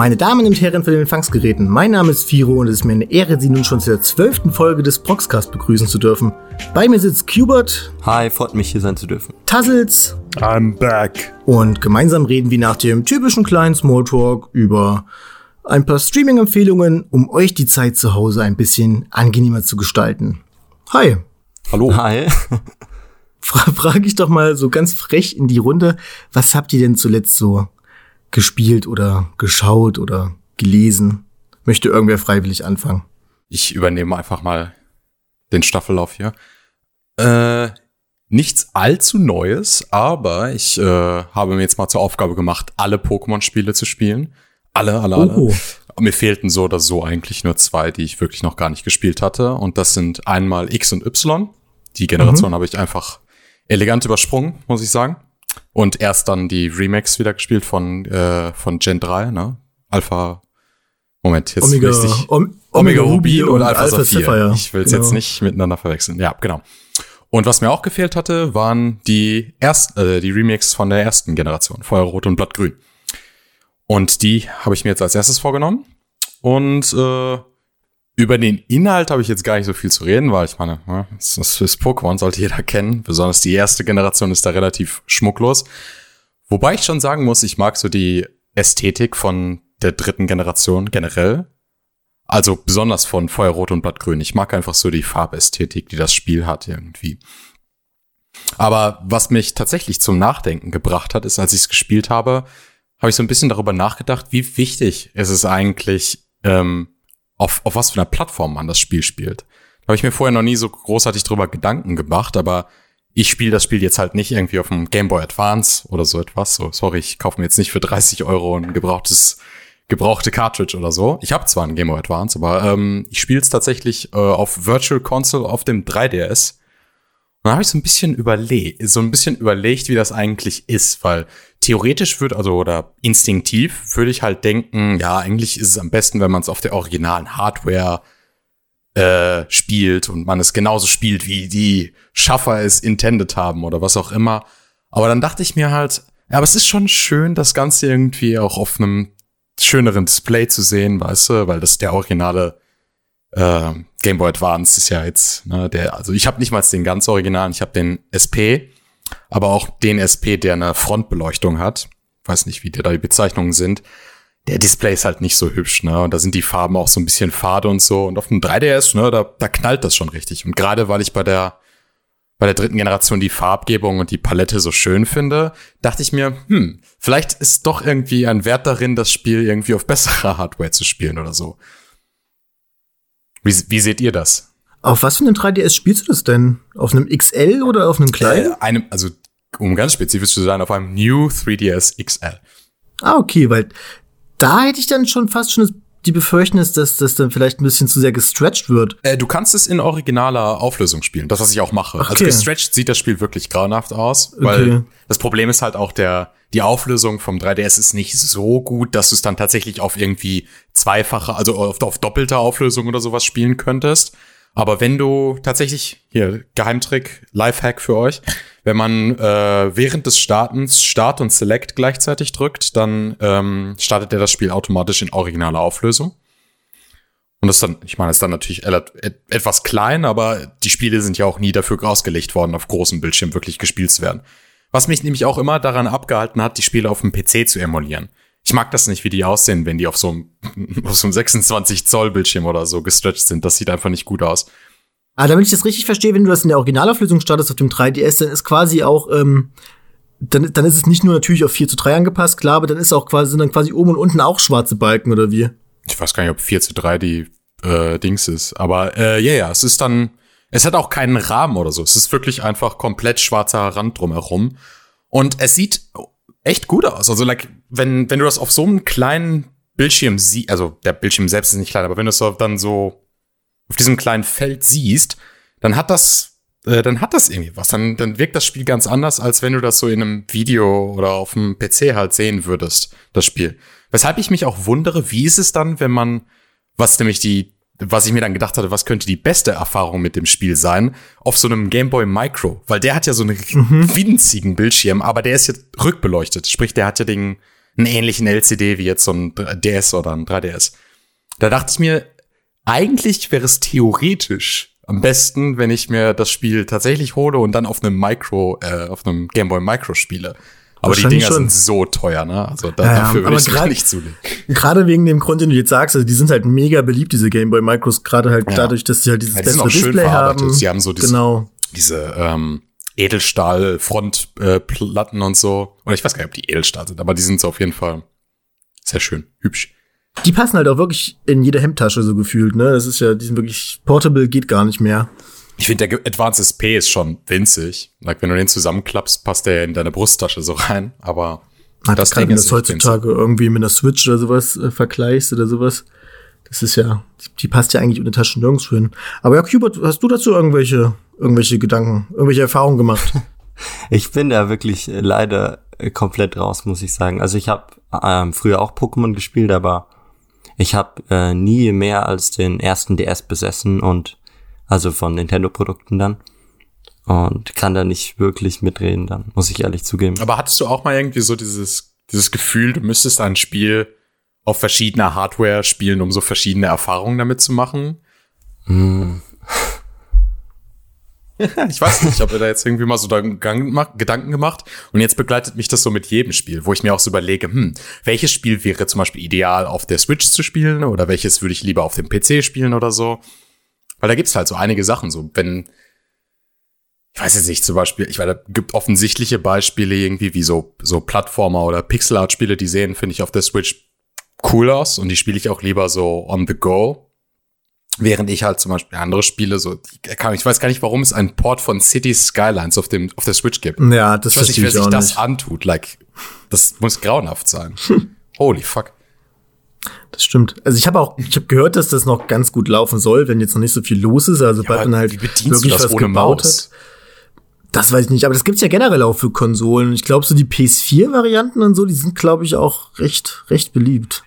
Meine Damen und Herren von den Empfangsgeräten, mein Name ist Firo und es ist mir eine Ehre, Sie nun schon zur zwölften Folge des Proxcast begrüßen zu dürfen. Bei mir sitzt Cubert. Hi, freut mich hier sein zu dürfen. Tassels. I'm back. Und gemeinsam reden wir nach dem typischen kleinen Smalltalk über ein paar Streaming-Empfehlungen, um euch die Zeit zu Hause ein bisschen angenehmer zu gestalten. Hi. Hallo. Hi. Fra frage ich doch mal so ganz frech in die Runde, was habt ihr denn zuletzt so gespielt oder geschaut oder gelesen? Möchte irgendwer freiwillig anfangen? Ich übernehme einfach mal den Staffellauf hier. Äh, nichts allzu Neues, aber ich äh, habe mir jetzt mal zur Aufgabe gemacht, alle Pokémon-Spiele zu spielen. Alle, alle, alle. Oh. Mir fehlten so oder so eigentlich nur zwei, die ich wirklich noch gar nicht gespielt hatte. Und das sind einmal X und Y. Die Generation mhm. habe ich einfach elegant übersprungen, muss ich sagen. Und erst dann die Remakes wieder gespielt von, äh, von Gen 3, ne? Alpha. Moment, jetzt Omega, richtig. Om Omega, Omega Ruby und, und Alpha, Alpha Saphir. Sapphire. Ich will es genau. jetzt nicht miteinander verwechseln. Ja, genau. Und was mir auch gefehlt hatte, waren die ersten, äh, die Remakes von der ersten Generation, Feuerrot und Blattgrün. Und die habe ich mir jetzt als erstes vorgenommen. Und äh, über den Inhalt habe ich jetzt gar nicht so viel zu reden, weil ich meine, ja, das ist Pokémon, sollte jeder kennen. Besonders die erste Generation ist da relativ schmucklos. Wobei ich schon sagen muss, ich mag so die Ästhetik von der dritten Generation generell. Also besonders von Feuerrot und Blattgrün. Ich mag einfach so die Farbästhetik, die das Spiel hat irgendwie. Aber was mich tatsächlich zum Nachdenken gebracht hat, ist, als ich es gespielt habe, habe ich so ein bisschen darüber nachgedacht, wie wichtig ist es eigentlich, ähm, auf, auf was für einer Plattform man das Spiel spielt. Da habe ich mir vorher noch nie so großartig drüber Gedanken gemacht, aber ich spiele das Spiel jetzt halt nicht irgendwie auf dem Game Boy Advance oder so etwas. So, sorry, ich kaufe mir jetzt nicht für 30 Euro ein gebrauchtes gebrauchte Cartridge oder so. Ich habe zwar ein Game Boy Advance, aber ähm, ich spiele es tatsächlich äh, auf Virtual Console auf dem 3DS. Und da habe ich so ein bisschen überlegt, so ein bisschen überlegt, wie das eigentlich ist, weil theoretisch würde, also oder instinktiv würde ich halt denken, ja, eigentlich ist es am besten, wenn man es auf der originalen Hardware äh, spielt und man es genauso spielt, wie die Schaffer es intended haben oder was auch immer. Aber dann dachte ich mir halt, ja, aber es ist schon schön, das Ganze irgendwie auch auf einem schöneren Display zu sehen, weißt du, weil das der originale äh, Game Boy Advance ist ja jetzt, ne, der, also ich habe nicht mal den ganz originalen, ich habe den SP aber auch den SP, der eine Frontbeleuchtung hat. Weiß nicht, wie da die Bezeichnungen sind. Der Display ist halt nicht so hübsch, ne? Und da sind die Farben auch so ein bisschen fade und so. Und auf dem 3DS, ne, da, da knallt das schon richtig. Und gerade weil ich bei der bei der dritten Generation die Farbgebung und die Palette so schön finde, dachte ich mir, hm, vielleicht ist doch irgendwie ein Wert darin, das Spiel irgendwie auf bessere Hardware zu spielen oder so. Wie, wie seht ihr das? Auf was für einem 3DS spielst du das denn? Auf einem XL oder auf einem kleinen? Äh, einem, also um ganz spezifisch zu sein, auf einem New 3DS XL. Ah, okay, weil da hätte ich dann schon fast schon die Befürchtung, dass das dann vielleicht ein bisschen zu sehr gestretched wird. Äh, du kannst es in originaler Auflösung spielen, das, was ich auch mache. Also okay. Also gestretched sieht das Spiel wirklich grauenhaft aus, weil okay. das Problem ist halt auch der, die Auflösung vom 3DS ist nicht so gut, dass du es dann tatsächlich auf irgendwie zweifache, also auf, auf doppelte Auflösung oder sowas spielen könntest. Aber wenn du tatsächlich, hier, Geheimtrick, Lifehack für euch, wenn man äh, während des Startens Start und Select gleichzeitig drückt, dann ähm, startet er das Spiel automatisch in originaler Auflösung. Und das dann, ich meine, ist dann natürlich etwas klein, aber die Spiele sind ja auch nie dafür ausgelegt worden, auf großem Bildschirm wirklich gespielt zu werden. Was mich nämlich auch immer daran abgehalten hat, die Spiele auf dem PC zu emulieren. Ich mag das nicht, wie die aussehen, wenn die auf so einem, auf so einem 26 Zoll Bildschirm oder so gestretched sind. Das sieht einfach nicht gut aus. Ah, damit ich das richtig verstehe, wenn du das in der Originalauflösung startest auf dem 3DS, dann ist quasi auch, ähm, dann, dann ist es nicht nur natürlich auf 4 zu 3 angepasst, klar, aber dann ist auch quasi, sind dann quasi oben und unten auch schwarze Balken, oder wie? Ich weiß gar nicht, ob 4 zu 3 die äh, Dings ist. Aber äh, ja, ja, es ist dann, es hat auch keinen Rahmen oder so. Es ist wirklich einfach komplett schwarzer Rand drumherum. Und es sieht echt gut aus. Also, like, wenn, wenn du das auf so einem kleinen Bildschirm siehst, also der Bildschirm selbst ist nicht klein, aber wenn du es dann so auf diesem kleinen Feld siehst, dann hat das, äh, dann hat das irgendwie was. Dann, dann wirkt das Spiel ganz anders, als wenn du das so in einem Video oder auf dem PC halt sehen würdest, das Spiel. Weshalb ich mich auch wundere, wie ist es dann, wenn man, was nämlich die was ich mir dann gedacht hatte, was könnte die beste Erfahrung mit dem Spiel sein, auf so einem Game Boy Micro, weil der hat ja so einen mhm. winzigen Bildschirm, aber der ist jetzt rückbeleuchtet, sprich, der hat ja den, einen ähnlichen LCD wie jetzt so ein DS oder ein 3DS. Da dachte ich mir, eigentlich wäre es theoretisch am besten, wenn ich mir das Spiel tatsächlich hole und dann auf einem Micro, äh, auf einem Game Boy Micro spiele. Aber die Dinger schon. sind so teuer, ne? Also da, ja, dafür würde ich es nicht zulegen. Gerade wegen dem Grund, den du jetzt sagst, also die sind halt mega beliebt, diese Game Boy Micros, gerade halt ja. dadurch, dass sie halt dieses ja, die bessere Display haben. Sie haben so diese, genau. diese ähm, Edelstahl-Frontplatten äh, und so. Oder ich weiß gar nicht, ob die Edelstahl sind, aber die sind so auf jeden Fall sehr schön, hübsch. Die passen halt auch wirklich in jede Hemdtasche so gefühlt, ne? Das ist ja, die sind wirklich portable, geht gar nicht mehr. Ich finde, der Advanced SP ist schon winzig. Like, wenn du den zusammenklappst, passt der in deine Brusttasche so rein. Aber Ach, das Ding ist heutzutage winzig. irgendwie mit einer Switch oder sowas äh, vergleichst oder sowas. Das ist ja, die, die passt ja eigentlich in der Tasche nirgends hin. Aber ja, Hubert, hast du dazu irgendwelche, irgendwelche Gedanken, irgendwelche Erfahrungen gemacht? ich bin da wirklich äh, leider äh, komplett raus, muss ich sagen. Also ich habe ähm, früher auch Pokémon gespielt, aber ich habe äh, nie mehr als den ersten DS besessen und also von Nintendo-Produkten dann. Und kann da nicht wirklich mitreden, dann muss ich ehrlich zugeben. Aber hattest du auch mal irgendwie so dieses, dieses Gefühl, du müsstest ein Spiel auf verschiedener Hardware spielen, um so verschiedene Erfahrungen damit zu machen? Mm. ich weiß nicht, ich habe mir da jetzt irgendwie mal so Gedanken gemacht und jetzt begleitet mich das so mit jedem Spiel, wo ich mir auch so überlege, hm, welches Spiel wäre zum Beispiel ideal auf der Switch zu spielen oder welches würde ich lieber auf dem PC spielen oder so. Weil da gibt's halt so einige Sachen, so wenn, ich weiß jetzt nicht, zum Beispiel, ich weiß, da gibt offensichtliche Beispiele irgendwie wie so, so Plattformer oder Pixel-Art-Spiele, die sehen, finde ich, auf der Switch cool aus und die spiele ich auch lieber so on the go. Während ich halt zum Beispiel andere Spiele so, ich weiß gar nicht, warum es einen Port von Cities Skylines auf dem, auf der Switch gibt. Ja, das ich weiß nicht, wer sich das antut, like, das muss grauenhaft sein. Holy fuck. Das stimmt. Also ich habe auch, ich habe gehört, dass das noch ganz gut laufen soll, wenn jetzt noch nicht so viel los ist. Also ja, man halt wirklich was gebaut Maus? hat. Das weiß ich nicht, aber das gibt's ja generell auch für Konsolen. Ich glaube, so die PS4-Varianten und so, die sind, glaube ich, auch recht, recht beliebt.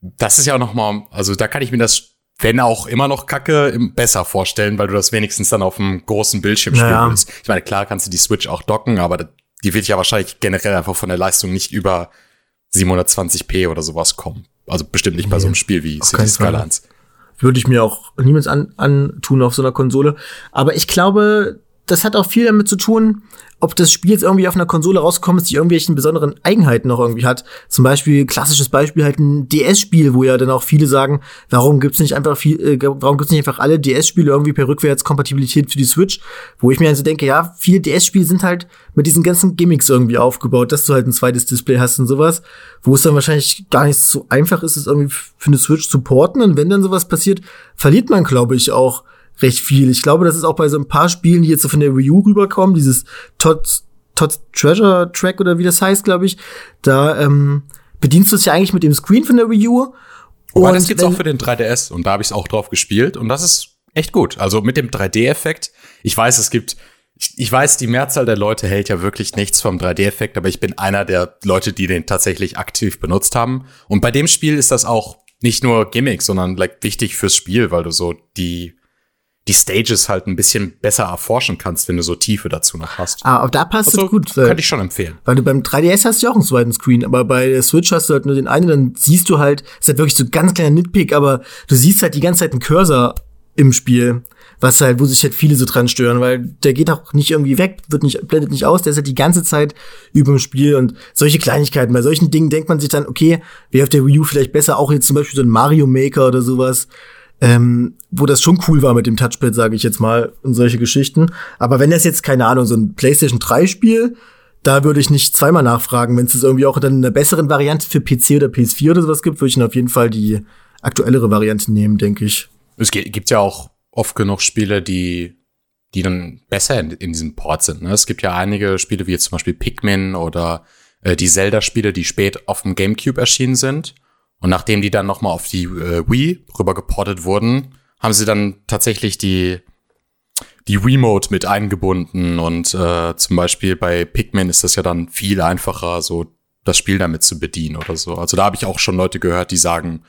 Das ist ja auch noch mal, also da kann ich mir das, wenn auch immer noch Kacke, besser vorstellen, weil du das wenigstens dann auf einem großen Bildschirm spielen naja. willst. Ich meine, klar kannst du die Switch auch docken, aber die wird ja wahrscheinlich generell einfach von der Leistung nicht über 720p oder sowas kommen. Also bestimmt nicht bei so einem Spiel wie City Skylines. Würde ich mir auch niemals an, antun auf so einer Konsole. Aber ich glaube, das hat auch viel damit zu tun, ob das Spiel jetzt irgendwie auf einer Konsole rausgekommen ist, die irgendwelchen besonderen Eigenheiten noch irgendwie hat. Zum Beispiel, klassisches Beispiel halt ein DS-Spiel, wo ja dann auch viele sagen, warum gibt's nicht einfach viel, äh, warum gibt's nicht einfach alle DS-Spiele irgendwie per Rückwärtskompatibilität für die Switch? Wo ich mir also denke, ja, viele DS-Spiele sind halt mit diesen ganzen Gimmicks irgendwie aufgebaut, dass du halt ein zweites Display hast und sowas, wo es dann wahrscheinlich gar nicht so einfach ist, es irgendwie für eine Switch zu porten. Und wenn dann sowas passiert, verliert man, glaube ich, auch recht viel. Ich glaube, das ist auch bei so ein paar Spielen, die jetzt so von der Wii U rüberkommen, dieses Todd, Todd Treasure Track oder wie das heißt, glaube ich, da ähm, bedienst du es ja eigentlich mit dem Screen von der Wii U. Und das gibt's auch für den 3DS und da habe ich auch drauf gespielt und das ist echt gut. Also mit dem 3D-Effekt. Ich weiß, es gibt ich, ich weiß, die Mehrzahl der Leute hält ja wirklich nichts vom 3D-Effekt, aber ich bin einer der Leute, die den tatsächlich aktiv benutzt haben. Und bei dem Spiel ist das auch nicht nur Gimmick, sondern like wichtig fürs Spiel, weil du so die die Stages halt ein bisschen besser erforschen kannst, wenn du so Tiefe dazu noch hast. Ah, aber da passt also, es gut. Weil, könnte ich schon empfehlen. Weil du beim 3DS hast ja auch einen zweiten Screen, aber bei der Switch hast du halt nur den einen, dann siehst du halt, ist halt wirklich so ganz kleiner Nitpick, aber du siehst halt die ganze Zeit einen Cursor im Spiel, was halt, wo sich halt viele so dran stören, weil der geht auch nicht irgendwie weg, wird nicht, blendet nicht aus, der ist halt die ganze Zeit über dem Spiel und solche Kleinigkeiten. Bei solchen Dingen denkt man sich dann, okay, wäre auf der Wii U vielleicht besser, auch jetzt zum Beispiel so ein Mario Maker oder sowas ähm, wo das schon cool war mit dem Touchpad, sage ich jetzt mal, und solche Geschichten. Aber wenn das jetzt, keine Ahnung, so ein PlayStation 3 Spiel, da würde ich nicht zweimal nachfragen. Wenn es irgendwie auch dann eine bessere Variante für PC oder PS4 oder sowas gibt, würde ich dann auf jeden Fall die aktuellere Variante nehmen, denke ich. Es gibt ja auch oft genug Spiele, die die dann besser in, in diesem Port sind. Ne? Es gibt ja einige Spiele, wie jetzt zum Beispiel Pikmin oder äh, die Zelda-Spiele, die spät auf dem GameCube erschienen sind und nachdem die dann nochmal auf die äh, Wii rüber geportet wurden, haben sie dann tatsächlich die, die Remote mit eingebunden. Und äh, zum Beispiel bei Pikmin ist das ja dann viel einfacher, so das Spiel damit zu bedienen oder so. Also da habe ich auch schon Leute gehört, die sagen,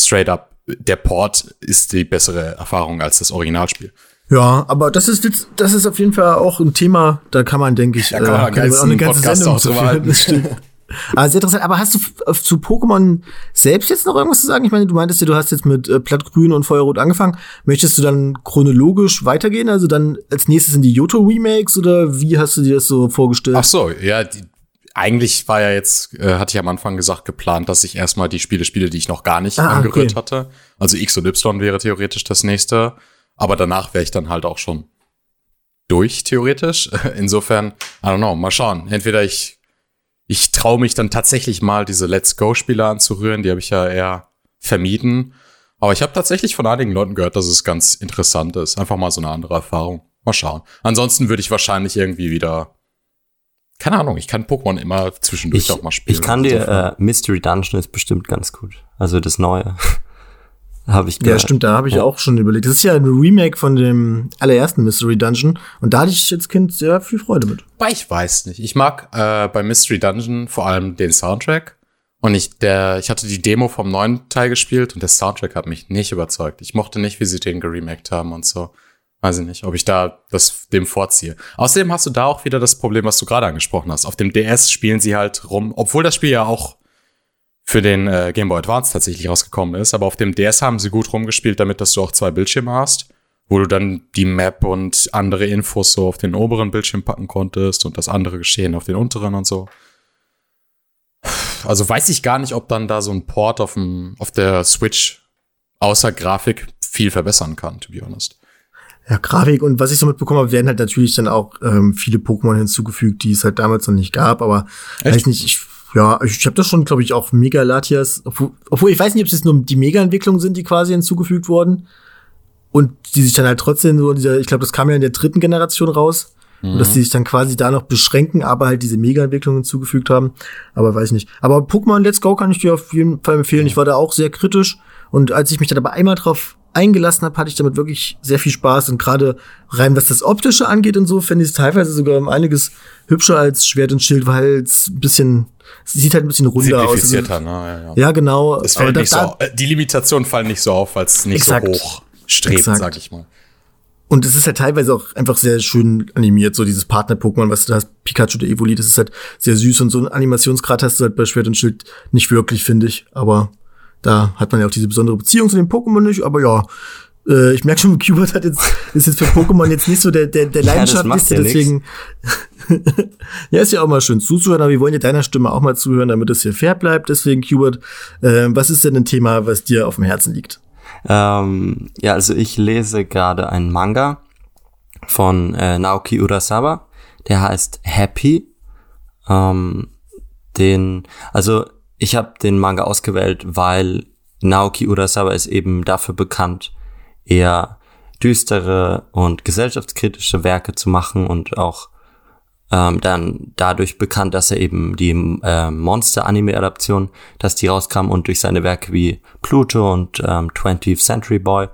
straight up, der Port ist die bessere Erfahrung als das Originalspiel. Ja, aber das ist das ist auf jeden Fall auch ein Thema, da kann man, denke ich, da kann man, äh, kann man auch eine ganze Podcast Sendung zu. Aber sehr interessant. Aber hast du zu Pokémon selbst jetzt noch irgendwas zu sagen? Ich meine, du meintest ja, du hast jetzt mit äh, Plattgrün und Feuerrot angefangen. Möchtest du dann chronologisch weitergehen? Also dann als nächstes in die Yoto-Remakes oder wie hast du dir das so vorgestellt? Ach so, ja, die, eigentlich war ja jetzt, äh, hatte ich am Anfang gesagt, geplant, dass ich erstmal die Spiele spiele, die ich noch gar nicht ah, angerührt okay. hatte. Also X und Y wäre theoretisch das nächste. Aber danach wäre ich dann halt auch schon durch, theoretisch. Insofern, I don't know, mal schauen. Entweder ich, ich traue mich dann tatsächlich mal diese Let's Go-Spiele anzurühren, die habe ich ja eher vermieden. Aber ich habe tatsächlich von einigen Leuten gehört, dass es ganz interessant ist. Einfach mal so eine andere Erfahrung. Mal schauen. Ansonsten würde ich wahrscheinlich irgendwie wieder. Keine Ahnung, ich kann Pokémon immer zwischendurch ich, auch mal spielen. Ich kann dir, äh, Mystery Dungeon ist bestimmt ganz gut. Also das Neue. Habe ich gehört. Ja, stimmt, da habe ich ja. auch schon überlegt. Das ist ja ein Remake von dem allerersten Mystery Dungeon und da hatte ich als Kind sehr viel Freude mit. Aber ich weiß nicht. Ich mag äh, bei Mystery Dungeon vor allem den Soundtrack. Und ich, der, ich hatte die Demo vom neuen Teil gespielt und der Soundtrack hat mich nicht überzeugt. Ich mochte nicht, wie sie den geremaked haben und so. Weiß ich nicht, ob ich da das dem vorziehe. Außerdem hast du da auch wieder das Problem, was du gerade angesprochen hast. Auf dem DS spielen sie halt rum, obwohl das Spiel ja auch für den äh, Game Boy Advance tatsächlich rausgekommen ist. Aber auf dem DS haben sie gut rumgespielt, damit dass du auch zwei Bildschirme hast, wo du dann die Map und andere Infos so auf den oberen Bildschirm packen konntest und das andere Geschehen auf den unteren und so. Also weiß ich gar nicht, ob dann da so ein Port auf, dem, auf der Switch außer Grafik viel verbessern kann, to be honest. Ja, Grafik und was ich so mitbekommen habe, werden halt natürlich dann auch ähm, viele Pokémon hinzugefügt, die es halt damals noch nicht gab, aber Echt? weiß nicht, ich ja, ich, ich habe das schon, glaube ich, auch Mega Latias, obwohl, obwohl ich weiß nicht, ob es jetzt nur die Mega-Entwicklungen sind, die quasi hinzugefügt wurden. Und die sich dann halt trotzdem so, dieser, ich glaube, das kam ja in der dritten Generation raus. Mhm. Und dass die sich dann quasi da noch beschränken, aber halt diese Mega-Entwicklungen hinzugefügt haben. Aber weiß nicht. Aber Pokémon Let's Go kann ich dir auf jeden Fall empfehlen. Ich war da auch sehr kritisch. Und als ich mich dann aber einmal drauf eingelassen habe, hatte ich damit wirklich sehr viel Spaß. Und gerade rein, was das Optische angeht und so, finde ich es teilweise sogar um einiges hübscher als Schwert und Schild, weil es ein bisschen, es sieht halt ein bisschen runder aus. Also, ne? ja, ja. ja, genau. Es fällt nicht da, so, die Limitationen fallen nicht so auf, weil es nicht exakt, so hoch strebt, exakt. sag ich mal. Und es ist halt teilweise auch einfach sehr schön animiert, so dieses Partner-Pokémon, was du hast, Pikachu der Evoli, das ist halt sehr süß und so ein Animationsgrad hast du halt bei Schwert und Schild nicht wirklich, finde ich. Aber da hat man ja auch diese besondere Beziehung zu den Pokémon nicht, aber ja, äh, ich merke schon, Qbert hat jetzt, ist jetzt für Pokémon jetzt nicht so der, der, der Leidenschaftlichste, ja, deswegen. ja, ist ja auch mal schön zuzuhören, aber wir wollen ja deiner Stimme auch mal zuhören, damit es hier fair bleibt. Deswegen, Qbert, äh, was ist denn ein Thema, was dir auf dem Herzen liegt? Ähm, ja, also ich lese gerade einen Manga von äh, Naoki Urasawa, der heißt Happy. Ähm, den, also ich habe den Manga ausgewählt, weil Naoki Urasawa ist eben dafür bekannt, eher düstere und gesellschaftskritische Werke zu machen und auch ähm, dann dadurch bekannt, dass er eben die äh, Monster-Anime-Adaption, dass die rauskam und durch seine Werke wie Pluto und ähm, 20th Century Boy.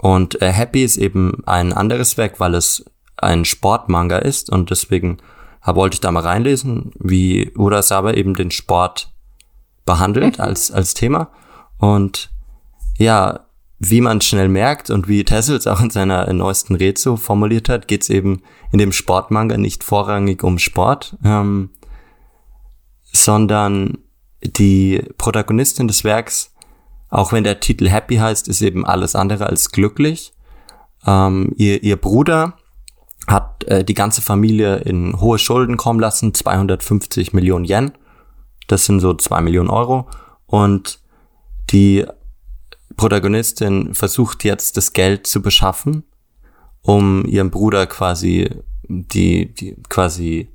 Und äh, Happy ist eben ein anderes Werk, weil es ein Sportmanga ist und deswegen wollte ich da mal reinlesen, wie Urasawa eben den Sport behandelt als, als Thema. Und ja, wie man schnell merkt und wie Tessels auch in seiner neuesten Rezo formuliert hat, geht es eben in dem Sportmanga nicht vorrangig um Sport, ähm, sondern die Protagonistin des Werks, auch wenn der Titel Happy heißt, ist eben alles andere als glücklich. Ähm, ihr, ihr Bruder hat äh, die ganze Familie in hohe Schulden kommen lassen, 250 Millionen Yen. Das sind so zwei Millionen Euro. Und die Protagonistin versucht jetzt das Geld zu beschaffen, um ihrem Bruder quasi die, die quasi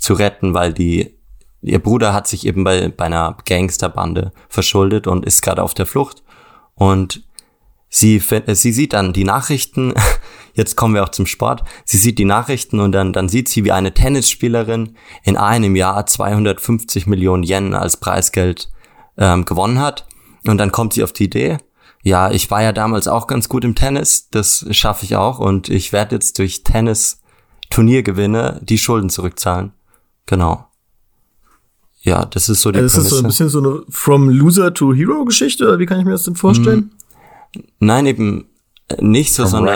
zu retten, weil die ihr Bruder hat sich eben bei, bei einer Gangsterbande verschuldet und ist gerade auf der Flucht und sie sie sieht dann die Nachrichten jetzt kommen wir auch zum Sport sie sieht die Nachrichten und dann dann sieht sie wie eine Tennisspielerin in einem Jahr 250 Millionen Yen als Preisgeld ähm, gewonnen hat und dann kommt sie auf die Idee ja, ich war ja damals auch ganz gut im Tennis, das schaffe ich auch und ich werde jetzt durch Tennis Turniergewinne die Schulden zurückzahlen. Genau. Ja, das ist so die also Ist das so ein bisschen so eine From Loser to Hero Geschichte oder wie kann ich mir das denn vorstellen? Nein, eben nicht so, From sondern.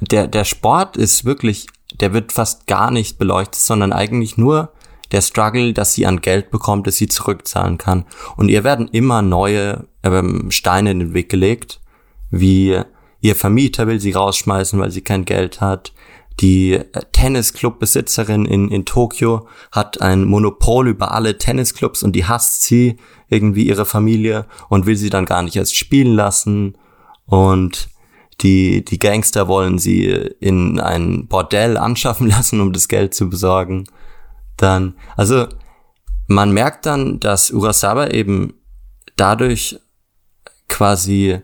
Der, der Sport ist wirklich, der wird fast gar nicht beleuchtet, sondern eigentlich nur der Struggle, dass sie an Geld bekommt, das sie zurückzahlen kann. Und ihr werden immer neue ähm, Steine in den Weg gelegt, wie ihr Vermieter will sie rausschmeißen, weil sie kein Geld hat. Die äh, Tennisclub-Besitzerin in, in Tokio hat ein Monopol über alle Tennisclubs und die hasst sie, irgendwie ihre Familie, und will sie dann gar nicht erst spielen lassen. Und die, die Gangster wollen sie in ein Bordell anschaffen lassen, um das Geld zu besorgen. Dann, also, man merkt dann, dass Urasawa eben dadurch quasi,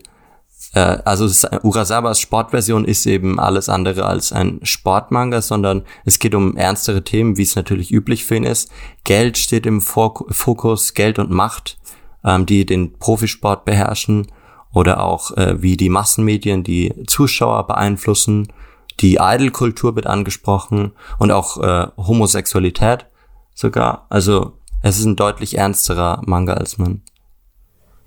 äh, also ist, Urasawas Sportversion ist eben alles andere als ein Sportmanga, sondern es geht um ernstere Themen, wie es natürlich üblich für ihn ist. Geld steht im Fokus, Geld und Macht, ähm, die den Profisport beherrschen oder auch äh, wie die Massenmedien die Zuschauer beeinflussen. Die Idolkultur wird angesprochen und auch äh, Homosexualität sogar. Also es ist ein deutlich ernsterer Manga, als man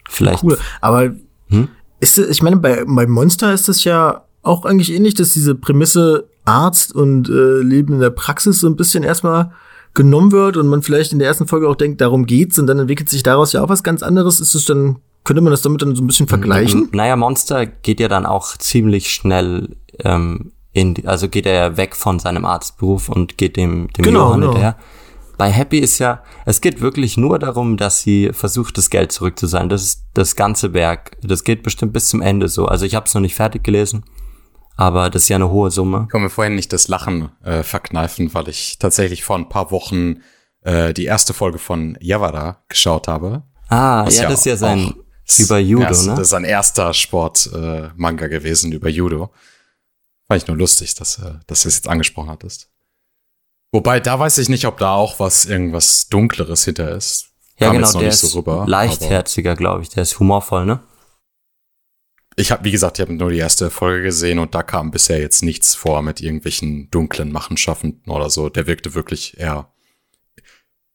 vielleicht. Cool. Aber hm? Ist ich meine, bei, bei Monster ist es ja auch eigentlich ähnlich, dass diese Prämisse Arzt und äh, Leben in der Praxis so ein bisschen erstmal genommen wird und man vielleicht in der ersten Folge auch denkt, darum geht's und dann entwickelt sich daraus ja auch was ganz anderes. Ist es dann könnte man das damit dann so ein bisschen vergleichen? Naja, Monster geht ja dann auch ziemlich schnell ähm, in, also geht er ja weg von seinem Arztberuf und geht dem, dem genau, Johann genau. hinterher. Bei Happy ist ja, es geht wirklich nur darum, dass sie versucht, das Geld zurück zu sein. Das ist das ganze Werk. Das geht bestimmt bis zum Ende so. Also ich habe es noch nicht fertig gelesen, aber das ist ja eine hohe Summe. Ich kann mir vorhin nicht das Lachen äh, verkneifen, weil ich tatsächlich vor ein paar Wochen äh, die erste Folge von Yavara geschaut habe. Ah, ja, ja das ist ja sein über Judo, ja, ne? Das ist sein erster Sport-Manga äh, gewesen über Judo. Fand ich nur lustig, dass, äh, dass du es jetzt angesprochen hattest. Wobei, da weiß ich nicht, ob da auch was, irgendwas Dunkleres hinter ist. Ja, Kam genau, der nicht ist so rüber, leichtherziger, glaube ich. Der ist humorvoll, ne? Ich habe, wie gesagt, ich habe nur die erste Folge gesehen und da kam bisher jetzt nichts vor mit irgendwelchen dunklen Machenschaffenden oder so. Der wirkte wirklich eher,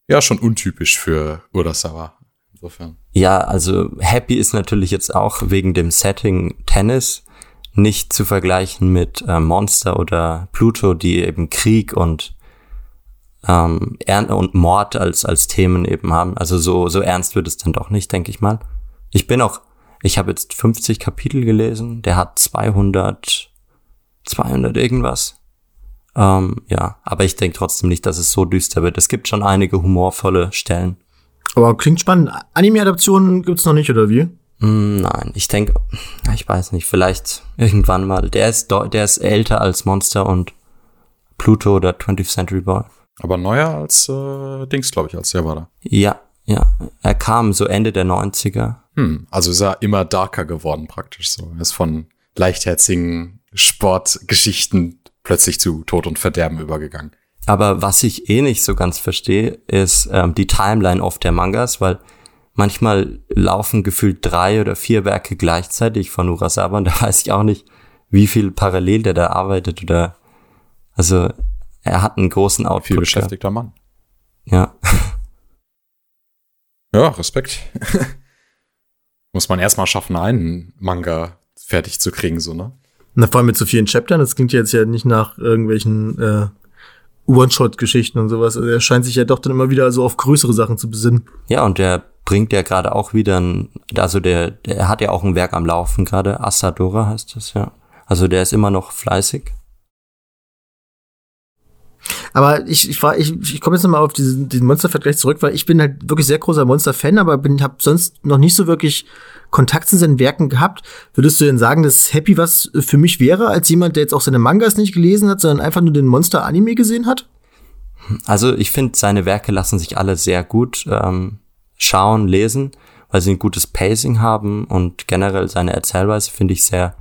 ja, schon untypisch für Urasawa. Insofern. Ja, also Happy ist natürlich jetzt auch wegen dem Setting Tennis nicht zu vergleichen mit äh, Monster oder Pluto, die eben Krieg und ähm, Ern und Mord als als Themen eben haben. Also so so ernst wird es dann doch nicht, denke ich mal. Ich bin auch, ich habe jetzt 50 Kapitel gelesen. Der hat 200 200 irgendwas. Ähm, ja, aber ich denke trotzdem nicht, dass es so düster wird. Es gibt schon einige humorvolle Stellen. Aber klingt spannend. Anime-Adaptionen gibt's noch nicht, oder wie? Mm, Nein, ich denke, ich weiß nicht, vielleicht irgendwann mal. Der ist, der ist älter als Monster und Pluto oder 20th Century Boy. Aber neuer als äh, Dings, glaube ich, als der war da. Ja, ja. Er kam so Ende der 90er. Hm, also ist er immer darker geworden praktisch so. Er ist von leichtherzigen Sportgeschichten plötzlich zu Tod und Verderben übergegangen. Aber was ich eh nicht so ganz verstehe, ist ähm, die Timeline oft der Mangas, weil manchmal laufen gefühlt drei oder vier Werke gleichzeitig von Urasawa und da weiß ich auch nicht, wie viel parallel der da arbeitet oder also er hat einen großen Output. Viel gehabt. beschäftigter Mann. Ja. Ja, Respekt. Muss man erstmal schaffen, einen Manga fertig zu kriegen, so, ne? Na, vor allem mit so vielen Chaptern, das klingt jetzt ja nicht nach irgendwelchen äh, One-Shot-Geschichten und sowas. Also er scheint sich ja doch dann immer wieder so auf größere Sachen zu besinnen. Ja, und der bringt ja gerade auch wieder ein, also der, der hat ja auch ein Werk am Laufen gerade, Asadora heißt das, ja. Also der ist immer noch fleißig. Aber ich, ich, ich, ich komme jetzt nochmal auf diesen, diesen Monster-Vergleich zurück, weil ich bin halt wirklich sehr großer Monster-Fan, aber habe sonst noch nicht so wirklich Kontakt zu seinen Werken gehabt. Würdest du denn sagen, dass Happy was für mich wäre, als jemand, der jetzt auch seine Mangas nicht gelesen hat, sondern einfach nur den Monster-Anime gesehen hat? Also ich finde, seine Werke lassen sich alle sehr gut ähm, schauen, lesen, weil sie ein gutes Pacing haben und generell seine Erzählweise finde ich sehr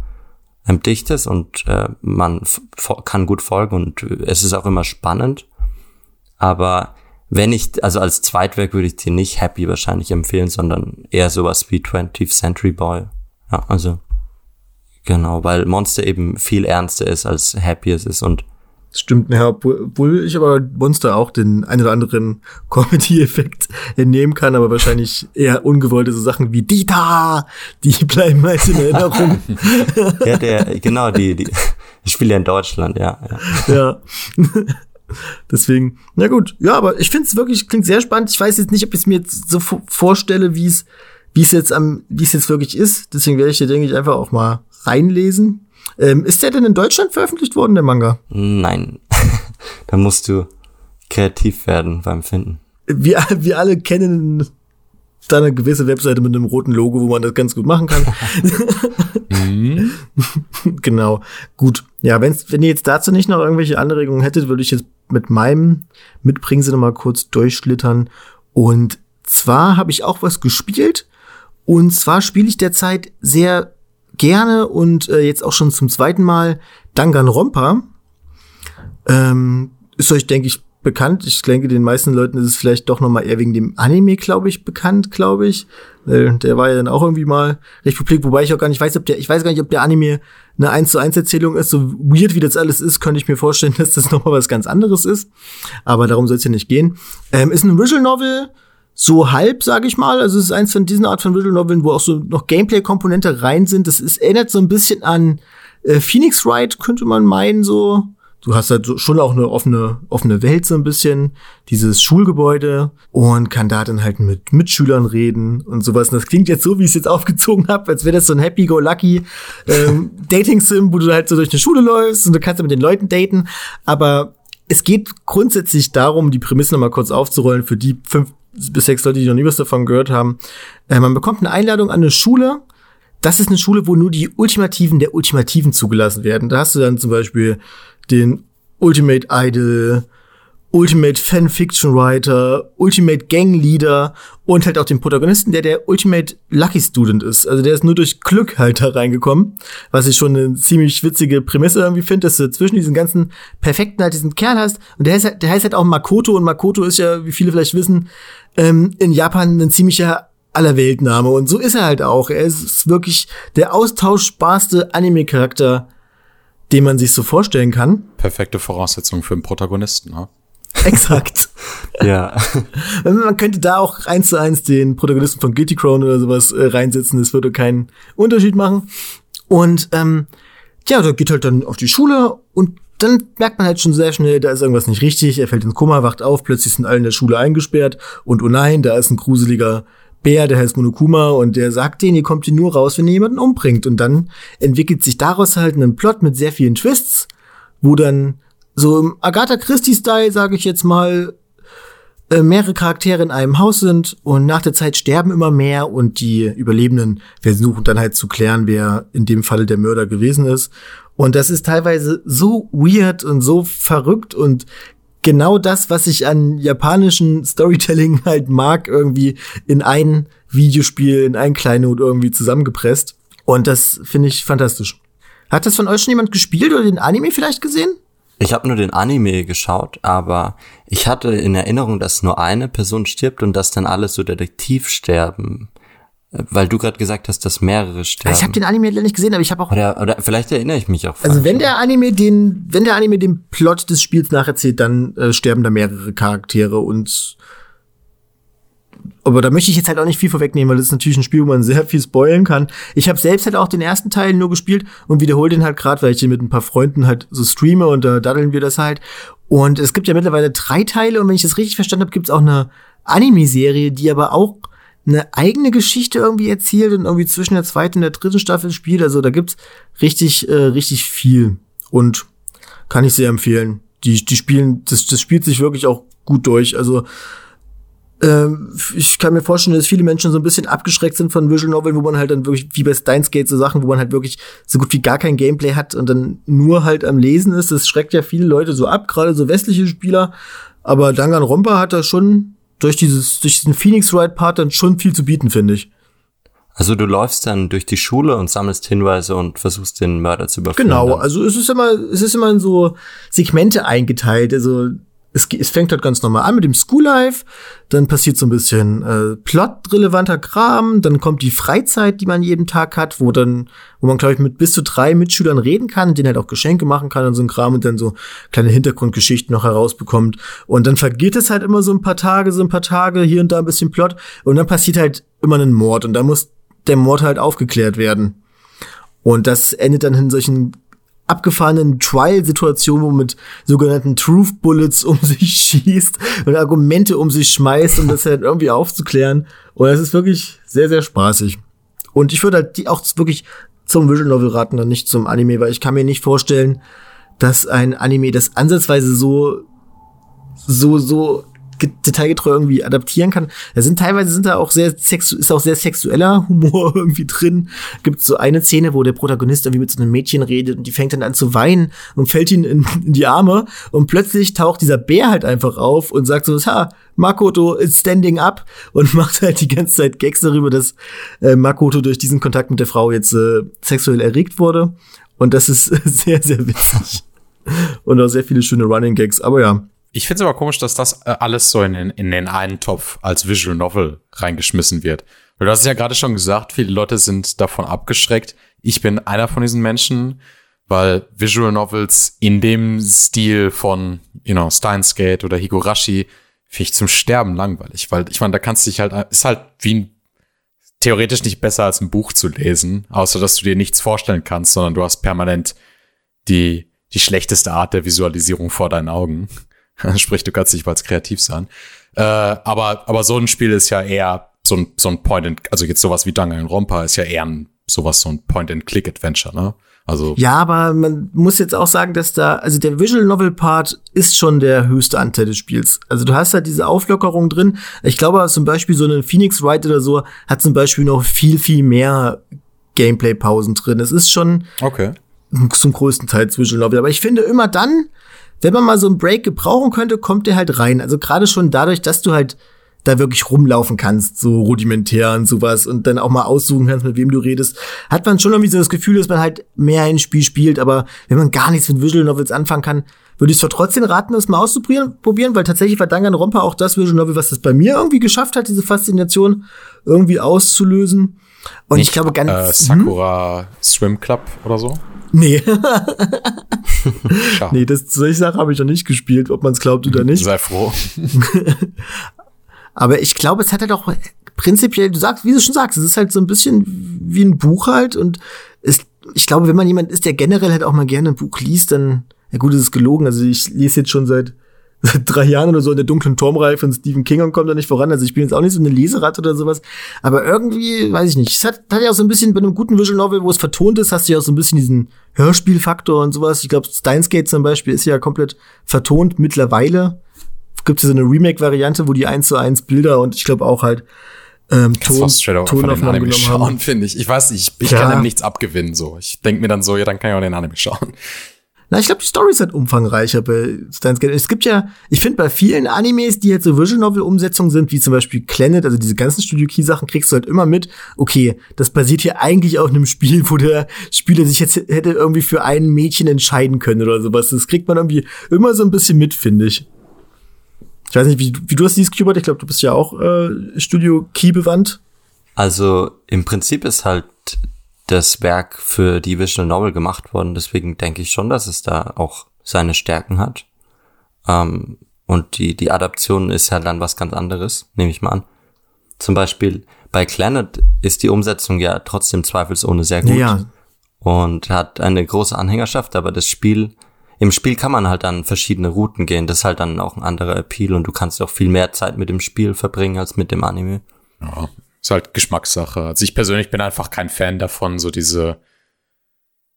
ähm, dichtes und äh, man kann gut folgen und es ist auch immer spannend. Aber wenn ich, also als Zweitwerk würde ich dir nicht Happy wahrscheinlich empfehlen, sondern eher sowas wie 20th Century Boy. Ja, also genau, weil Monster eben viel ernster ist als Happy es ist und stimmt, ja, obwohl ich aber Monster auch den ein oder anderen Comedy-Effekt entnehmen kann, aber wahrscheinlich eher ungewollte so Sachen wie Dieter, die bleiben halt in Erinnerung. Ja, der, genau, die, die, ich spiele ja in Deutschland, ja. ja. ja. Deswegen, na gut, ja, aber ich finde es wirklich, klingt sehr spannend. Ich weiß jetzt nicht, ob ich es mir jetzt so vorstelle, wie es wie es jetzt am, wie es jetzt wirklich ist. Deswegen werde ich da, denke ich, einfach auch mal reinlesen. Ähm, ist der denn in Deutschland veröffentlicht worden, der Manga? Nein. da musst du kreativ werden beim Finden. Wir, wir alle kennen da eine gewisse Webseite mit einem roten Logo, wo man das ganz gut machen kann. mhm. genau. Gut. Ja, wenn's, wenn ihr jetzt dazu nicht noch irgendwelche Anregungen hättet, würde ich jetzt mit meinem Mitbringsel noch mal kurz durchschlittern. Und zwar habe ich auch was gespielt. Und zwar spiele ich derzeit sehr gerne und äh, jetzt auch schon zum zweiten Mal Danganronpa. Ähm, ist euch, denke ich, bekannt. Ich denke, den meisten Leuten ist es vielleicht doch noch mal eher wegen dem Anime, glaube ich, bekannt, glaube ich. Äh, der war ja dann auch irgendwie mal recht publik, wobei ich auch gar nicht weiß, ob der, ich weiß gar nicht, ob der Anime eine 1 zu 1 Erzählung ist. So weird wie das alles ist, könnte ich mir vorstellen, dass das noch mal was ganz anderes ist. Aber darum soll es ja nicht gehen. Ähm, ist ein Visual Novel, so halb, sage ich mal. Also es ist eins von diesen Art von Visual Noveln, wo auch so noch Gameplay-Komponente rein sind. Das ist, erinnert so ein bisschen an äh, Phoenix Wright, könnte man meinen, so du hast halt so, schon auch eine offene, offene Welt so ein bisschen, dieses Schulgebäude und kann da dann halt mit Mitschülern reden und sowas. Und das klingt jetzt so, wie ich es jetzt aufgezogen habe, als wäre das so ein Happy-Go-Lucky ähm, Dating-Sim, wo du halt so durch eine Schule läufst und du kannst mit den Leuten daten. Aber es geht grundsätzlich darum, die Prämisse nochmal kurz aufzurollen für die fünf bis sechs Leute, die noch nie was davon gehört haben. Äh, man bekommt eine Einladung an eine Schule, das ist eine Schule, wo nur die Ultimativen der Ultimativen zugelassen werden. Da hast du dann zum Beispiel den Ultimate Idol, Ultimate Fanfiction Writer, Ultimate Gang Leader und halt auch den Protagonisten, der der Ultimate Lucky Student ist. Also der ist nur durch Glück halt da reingekommen, was ich schon eine ziemlich witzige Prämisse irgendwie finde, dass du zwischen diesen ganzen Perfekten halt diesen Kerl hast. Und der heißt, halt, der heißt halt auch Makoto und Makoto ist ja, wie viele vielleicht wissen, ähm, in Japan ein ziemlicher Allerweltname und so ist er halt auch. Er ist wirklich der austauschbarste Anime-Charakter den man sich so vorstellen kann. Perfekte Voraussetzung für einen Protagonisten, ne? Exakt. ja. Man könnte da auch eins zu eins den Protagonisten von Guilty Crown oder sowas äh, reinsetzen, das würde keinen Unterschied machen. Und ähm, ja, da geht halt dann auf die Schule und dann merkt man halt schon sehr schnell, da ist irgendwas nicht richtig. Er fällt ins Koma, wacht auf, plötzlich sind alle in der Schule eingesperrt und oh nein, da ist ein gruseliger Bär, der heißt Monokuma und der sagt denen, ihr kommt hier nur raus, wenn ihr jemanden umbringt. Und dann entwickelt sich daraus halt ein Plot mit sehr vielen Twists, wo dann so im Agatha Christie-Style, sage ich jetzt mal, äh, mehrere Charaktere in einem Haus sind und nach der Zeit sterben immer mehr und die Überlebenden versuchen dann halt zu klären, wer in dem Falle der Mörder gewesen ist. Und das ist teilweise so weird und so verrückt und genau das, was ich an japanischen Storytelling halt mag, irgendwie in ein Videospiel, in ein Kleinod irgendwie zusammengepresst. Und das finde ich fantastisch. Hat das von euch schon jemand gespielt oder den Anime vielleicht gesehen? Ich habe nur den Anime geschaut, aber ich hatte in Erinnerung, dass nur eine Person stirbt und dass dann alle so detektiv sterben. Weil du gerade gesagt hast, dass mehrere sterben. Also ich habe den Anime leider nicht gesehen, aber ich habe auch. Oder, oder vielleicht erinnere ich mich auch. Also wenn der Anime den, wenn der Anime den Plot des Spiels nacherzählt, dann äh, sterben da mehrere Charaktere und. Aber da möchte ich jetzt halt auch nicht viel vorwegnehmen, weil das ist natürlich ein Spiel, wo man sehr viel spoilen kann. Ich habe selbst halt auch den ersten Teil nur gespielt und wiederhole den halt gerade, weil ich den mit ein paar Freunden halt so streame und da daddeln wir das halt. Und es gibt ja mittlerweile drei Teile und wenn ich das richtig verstanden habe, gibt es auch eine Anime-Serie, die aber auch eine eigene Geschichte irgendwie erzählt und irgendwie zwischen der zweiten und der dritten Staffel spielt. Also da gibt's richtig, äh, richtig viel. Und kann ich sehr empfehlen. Die, die spielen, das, das spielt sich wirklich auch gut durch. Also ich kann mir vorstellen, dass viele Menschen so ein bisschen abgeschreckt sind von Visual Novel, wo man halt dann wirklich, wie bei Steins Gate, so Sachen, wo man halt wirklich so gut wie gar kein Gameplay hat und dann nur halt am Lesen ist. Das schreckt ja viele Leute so ab, gerade so westliche Spieler. Aber Danganronpa hat da schon durch dieses, durch diesen Phoenix Wright Part dann schon viel zu bieten, finde ich. Also du läufst dann durch die Schule und sammelst Hinweise und versuchst den Mörder zu überführen. Genau, also es ist immer, es ist immer in so Segmente eingeteilt. Also es, es fängt halt ganz normal an mit dem School Life, dann passiert so ein bisschen äh, plotrelevanter Kram, dann kommt die Freizeit, die man jeden Tag hat, wo dann, wo man glaube ich mit bis zu drei Mitschülern reden kann, denen halt auch Geschenke machen kann und so ein Kram und dann so kleine Hintergrundgeschichten noch herausbekommt. Und dann vergeht es halt immer so ein paar Tage, so ein paar Tage hier und da ein bisschen Plot und dann passiert halt immer ein Mord und da muss der Mord halt aufgeklärt werden. Und das endet dann in solchen abgefahrenen Trial-Situationen, wo man mit sogenannten Truth Bullets um sich schießt und Argumente um sich schmeißt, um das halt irgendwie aufzuklären. Und das ist wirklich sehr, sehr spaßig. Und ich würde halt die auch wirklich zum Visual Novel raten und nicht zum Anime, weil ich kann mir nicht vorstellen, dass ein Anime das ansatzweise so so so detailgetreu irgendwie adaptieren kann. Da sind teilweise sind da auch sehr sexu ist auch sehr sexueller Humor irgendwie drin. Gibt so eine Szene, wo der Protagonist irgendwie mit so einem Mädchen redet und die fängt dann an zu weinen und fällt ihn in, in die Arme und plötzlich taucht dieser Bär halt einfach auf und sagt so, ha, Makoto is standing up und macht halt die ganze Zeit Gags darüber, dass äh, Makoto durch diesen Kontakt mit der Frau jetzt äh, sexuell erregt wurde. Und das ist sehr, sehr witzig. Und auch sehr viele schöne Running Gags. Aber ja, ich finde es aber komisch, dass das äh, alles so in den, in den einen Topf als Visual Novel reingeschmissen wird. Weil du hast ja gerade schon gesagt, viele Leute sind davon abgeschreckt. Ich bin einer von diesen Menschen, weil Visual Novels in dem Stil von, you know, Steins Gate oder Higurashi finde ich zum Sterben langweilig. Weil ich meine, da kannst du dich halt, ist halt wie ein, theoretisch nicht besser als ein Buch zu lesen, außer dass du dir nichts vorstellen kannst, sondern du hast permanent die, die schlechteste Art der Visualisierung vor deinen Augen. Sprich, du kannst nicht mal kreativ sein. Äh, aber, aber so ein Spiel ist ja eher so ein, so ein Point and, also jetzt sowas wie Danganronpa ist ja eher ein, sowas, so ein Point-and-Click-Adventure, ne? Also. Ja, aber man muss jetzt auch sagen, dass da, also der Visual Novel Part ist schon der höchste Anteil des Spiels. Also du hast halt diese Auflockerung drin. Ich glaube zum Beispiel so eine Phoenix Wright oder so hat zum Beispiel noch viel, viel mehr Gameplay-Pausen drin. Es ist schon okay. zum größten Teil Visual Novel. Aber ich finde immer dann, wenn man mal so einen Break gebrauchen könnte, kommt der halt rein. Also gerade schon dadurch, dass du halt da wirklich rumlaufen kannst, so rudimentär und sowas und dann auch mal aussuchen kannst, mit wem du redest, hat man schon irgendwie so das Gefühl, dass man halt mehr ein Spiel spielt, aber wenn man gar nichts mit Visual Novels anfangen kann, würde ich es trotzdem raten, das mal auszuprobieren, probieren, weil tatsächlich war Danganronpa auch das Visual Novel, was das bei mir irgendwie geschafft hat, diese Faszination irgendwie auszulösen. Und Nicht, ich glaube ganz äh, Sakura hm? Swim Club oder so. Nee. nee, das solche Sachen habe ich noch nicht gespielt, ob man es glaubt oder nicht. Sei froh. Aber ich glaube, es hat halt auch prinzipiell, du sagst, wie du schon sagst, es ist halt so ein bisschen wie ein Buch halt und es, ich glaube, wenn man jemand ist, der generell halt auch mal gerne ein Buch liest, dann, ja gut, es ist gelogen, also ich lese jetzt schon seit seit drei Jahren oder so in der dunklen Turmreihe von Stephen King und kommt da nicht voran. Also ich bin jetzt auch nicht so eine Leserad oder sowas. Aber irgendwie, weiß ich nicht. Es hat, hat ja auch so ein bisschen bei einem guten Visual Novel, wo es vertont ist, hast du ja auch so ein bisschen diesen Hörspielfaktor und sowas. Ich glaube, Steins Gate zum Beispiel ist ja komplett vertont mittlerweile. Gibt es ja so eine Remake-Variante, wo die eins zu eins Bilder und ich glaube auch halt ähm, Ton, Tonaufnahmen genommen schauen, finde ich. Ich weiß ich, ich ja. kann dem nichts abgewinnen. So, ich denke mir dann so, ja, dann kann ich auch den Anime schauen. Na, ich glaube, die Story ist halt umfangreicher bei Steins Gate. Es gibt ja, ich finde bei vielen Animes, die halt so Visual Novel Umsetzungen sind, wie zum Beispiel Planet, also diese ganzen Studio Key Sachen, kriegst du halt immer mit. Okay, das basiert hier eigentlich auf einem Spiel, wo der Spieler sich jetzt hätte irgendwie für ein Mädchen entscheiden können oder sowas. Das kriegt man irgendwie immer so ein bisschen mit, finde ich. Ich weiß nicht, wie, wie du hast dieses Keyboard. Ich glaube, du bist ja auch äh, Studio Key bewandt. Also im Prinzip ist halt das Werk für die Visual Novel gemacht worden. Deswegen denke ich schon, dass es da auch seine Stärken hat. Ähm, und die, die Adaption ist ja dann was ganz anderes, nehme ich mal an. Zum Beispiel bei Planet ist die Umsetzung ja trotzdem zweifelsohne sehr gut. Ja. Und hat eine große Anhängerschaft, aber das Spiel, im Spiel kann man halt dann verschiedene Routen gehen. Das ist halt dann auch ein anderer Appeal und du kannst auch viel mehr Zeit mit dem Spiel verbringen als mit dem Anime. Ja, ist halt Geschmackssache. Also ich persönlich bin einfach kein Fan davon, so diese.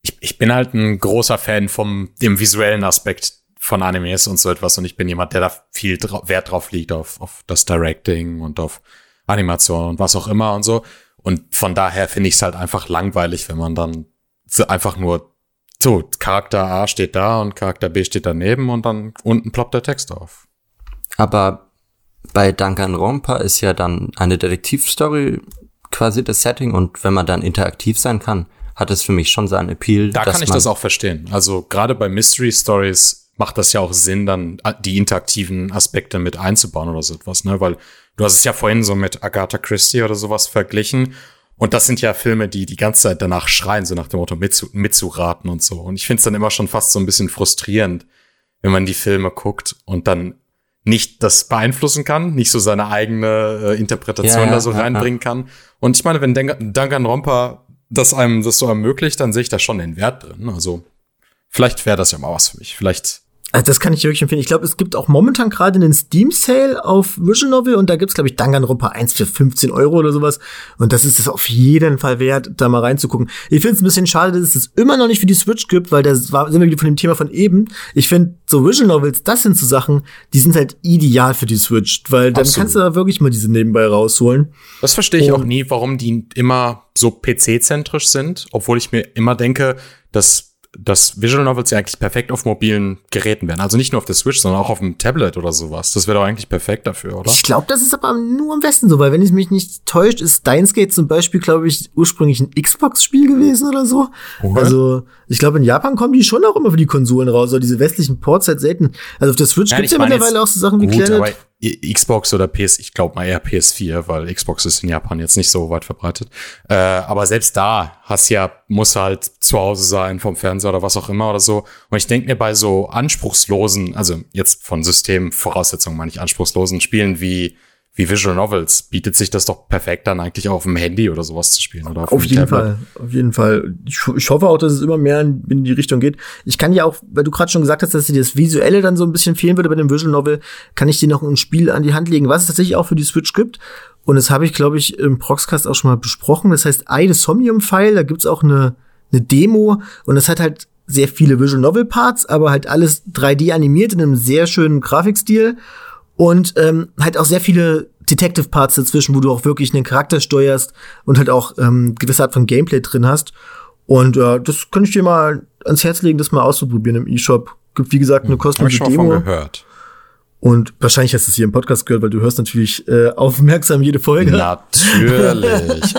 Ich, ich bin halt ein großer Fan vom dem visuellen Aspekt von Animes und so etwas und ich bin jemand, der da viel dra Wert drauf liegt auf, auf das Directing und auf Animation und was auch immer und so. Und von daher finde ich es halt einfach langweilig, wenn man dann einfach nur so, Charakter A steht da und Charakter B steht daneben und dann unten ploppt der Text auf. Aber bei Danganronpa ist ja dann eine Detektivstory quasi das Setting und wenn man dann interaktiv sein kann, hat es für mich schon seinen Appeal. Da kann ich das auch verstehen. Also gerade bei Mystery Stories macht das ja auch Sinn, dann die interaktiven Aspekte mit einzubauen oder so etwas, ne? Weil du hast es ja vorhin so mit Agatha Christie oder sowas verglichen. Und das sind ja Filme, die die ganze Zeit danach schreien, so nach dem Motto mitzu mitzuraten und so. Und ich finde es dann immer schon fast so ein bisschen frustrierend, wenn man die Filme guckt und dann nicht das beeinflussen kann, nicht so seine eigene äh, Interpretation ja, ja, da so ja, reinbringen kann. Und ich meine, wenn Danganronpa das einem das so ermöglicht, dann sehe ich da schon den Wert drin. Also vielleicht wäre das ja mal was für mich. Vielleicht also das kann ich wirklich empfehlen. Ich glaube, es gibt auch momentan gerade einen Steam-Sale auf Visual Novel und da gibt's glaube ich, Danganronpa 1 für 15 Euro oder sowas. Und das ist es auf jeden Fall wert, da mal reinzugucken. Ich finde es ein bisschen schade, dass es das immer noch nicht für die Switch gibt, weil da sind wir wieder von dem Thema von eben. Ich finde, so Visual Novels, das sind so Sachen, die sind halt ideal für die Switch, weil dann Absolut. kannst du da wirklich mal diese nebenbei rausholen. Das verstehe ich und auch nie, warum die immer so PC-zentrisch sind, obwohl ich mir immer denke, dass dass Visual Novels ja eigentlich perfekt auf mobilen Geräten werden. Also nicht nur auf der Switch, sondern auch auf dem Tablet oder sowas. Das wäre doch eigentlich perfekt dafür, oder? Ich glaube, das ist aber nur am besten so, weil wenn ich mich nicht täuscht, ist Steins Gate zum Beispiel, glaube ich, ursprünglich ein Xbox-Spiel gewesen oder so. Okay. Also ich glaube, in Japan kommen die schon auch immer für die Konsolen raus, aber diese westlichen Ports halt selten. Also auf der Switch ja, gibt's ja mittlerweile auch so Sachen wie gut, Planet. Xbox oder PS, ich glaube mal eher PS4, weil Xbox ist in Japan jetzt nicht so weit verbreitet. Äh, aber selbst da hast ja, muss halt zu Hause sein vom Fernseher oder was auch immer oder so. Und ich denke mir bei so anspruchslosen, also jetzt von Systemvoraussetzungen meine ich anspruchslosen Spielen wie wie Visual Novels bietet sich das doch perfekt dann eigentlich auch auf dem Handy oder sowas zu spielen. Oder auf, auf jeden Tablet. Fall, auf jeden Fall. Ich, ich, hoffe auch, dass es immer mehr in, in die Richtung geht. Ich kann ja auch, weil du gerade schon gesagt hast, dass dir das Visuelle dann so ein bisschen fehlen würde bei dem Visual Novel, kann ich dir noch ein Spiel an die Hand legen, was es tatsächlich auch für die Switch gibt. Und das habe ich, glaube ich, im Proxcast auch schon mal besprochen. Das heißt the Somnium File, da gibt's auch eine, eine Demo und das hat halt sehr viele Visual Novel Parts, aber halt alles 3D animiert in einem sehr schönen Grafikstil und ähm, halt auch sehr viele Detective Parts dazwischen, wo du auch wirklich einen Charakter steuerst und halt auch ähm, gewisse Art von Gameplay drin hast. Und äh, das könnte ich dir mal ans Herz legen, das mal auszuprobieren im eShop. Gibt wie gesagt eine hm, kostenlose schon Demo. Gehört. Und wahrscheinlich hast du es hier im Podcast gehört, weil du hörst natürlich äh, aufmerksam jede Folge. Natürlich.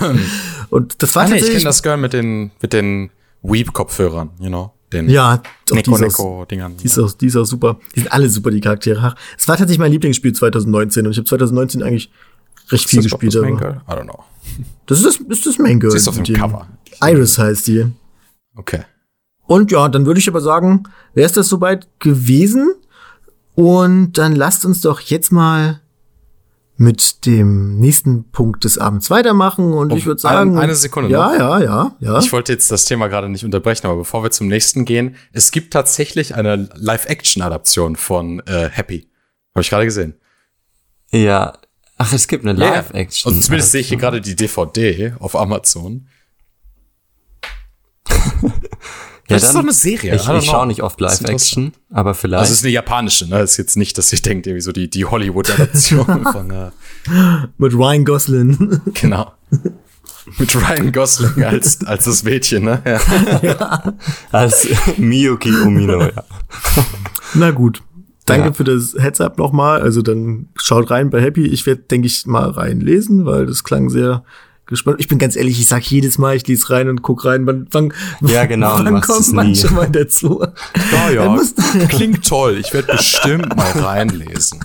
und das war ah, nee, ich kenne das Girl mit den mit den Weep Kopfhörern, you know den ja, Neko Neko Dingern. Die ist, auch, die ist auch super. Die sind alle super, die Charaktere. Es war tatsächlich mein Lieblingsspiel 2019 und ich habe 2019 eigentlich recht ist viel gespielt. Das Main Girl? I don't know. Das ist das, ist das Main Girl. Sie ist auf dem Cover. Iris heißt die. Okay. Und ja, dann würde ich aber sagen, wäre es das soweit gewesen. Und dann lasst uns doch jetzt mal mit dem nächsten Punkt des Abends weitermachen und um, ich würde sagen. Eine Sekunde ja, noch. Ja, ja, ja, Ich wollte jetzt das Thema gerade nicht unterbrechen, aber bevor wir zum nächsten gehen, es gibt tatsächlich eine Live-Action-Adaption von äh, Happy. Habe ich gerade gesehen. Ja. Ach, es gibt eine Live-Action. Yeah. Und zumindest sehe ich hier gerade die DVD auf Amazon. Ja, das ist doch eine Serie. Ich, ich schaue nicht oft Live-Action, aber vielleicht. Also es ist eine japanische, ne? Das ist jetzt nicht, dass ihr denkt, irgendwie so die, die Hollywood-Adaption von äh Mit Ryan Gosling. Genau. Mit Ryan Gosling als, als das Mädchen, ne? Ja. ja. Als Miyuki Umino, ja. Na gut. Danke ja. für das Heads-up nochmal. Also dann schaut rein bei Happy. Ich werde, denke ich, mal reinlesen, weil das klang sehr gespannt. Ich bin ganz ehrlich, ich sag jedes Mal, ich lese rein und guck rein, wann, wann, ja, genau, wann kommt man schon mal dazu? Ja, ja, klingt toll. Ich werde bestimmt mal reinlesen.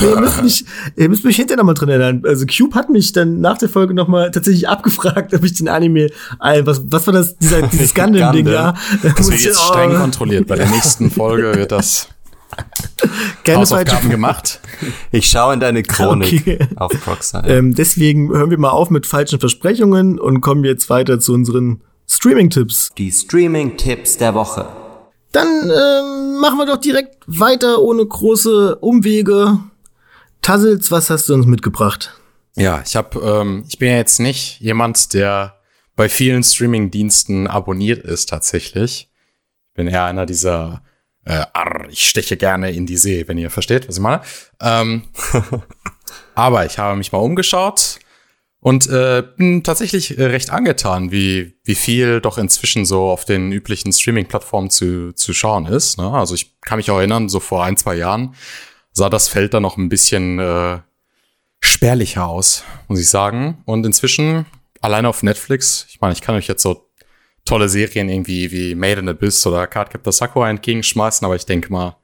Nee, ihr, müsst mich, ihr müsst mich hinterher noch mal drin erinnern. Also Cube hat mich dann nach der Folge noch mal tatsächlich abgefragt, ob ich den Anime, äh, was, was war das, dieser, dieses Gundam-Ding da? Das wird jetzt streng oh. kontrolliert. Bei der nächsten Folge wird das Gerne Hausaufgaben gemacht. Ich schaue in deine Chronik okay. auf Proxide. Ähm, deswegen hören wir mal auf mit falschen Versprechungen und kommen jetzt weiter zu unseren Streaming-Tipps. Die Streaming-Tipps der Woche. Dann ähm, machen wir doch direkt weiter ohne große Umwege. Tassels, was hast du uns mitgebracht? Ja, ich habe, ähm, ich bin ja jetzt nicht jemand, der bei vielen Streaming-Diensten abonniert ist tatsächlich. Ich bin eher einer dieser äh, arr, ich steche gerne in die See, wenn ihr versteht, was ich meine. Ähm, aber ich habe mich mal umgeschaut und äh, bin tatsächlich äh, recht angetan, wie, wie viel doch inzwischen so auf den üblichen Streaming-Plattformen zu, zu schauen ist. Ne? Also ich kann mich auch erinnern, so vor ein, zwei Jahren sah das Feld da noch ein bisschen äh, spärlicher aus, muss ich sagen. Und inzwischen, alleine auf Netflix, ich meine, ich kann euch jetzt so tolle Serien irgendwie wie Made in Abyss oder Cardcaptor Sakura entgegenschmeißen, aber ich denke mal,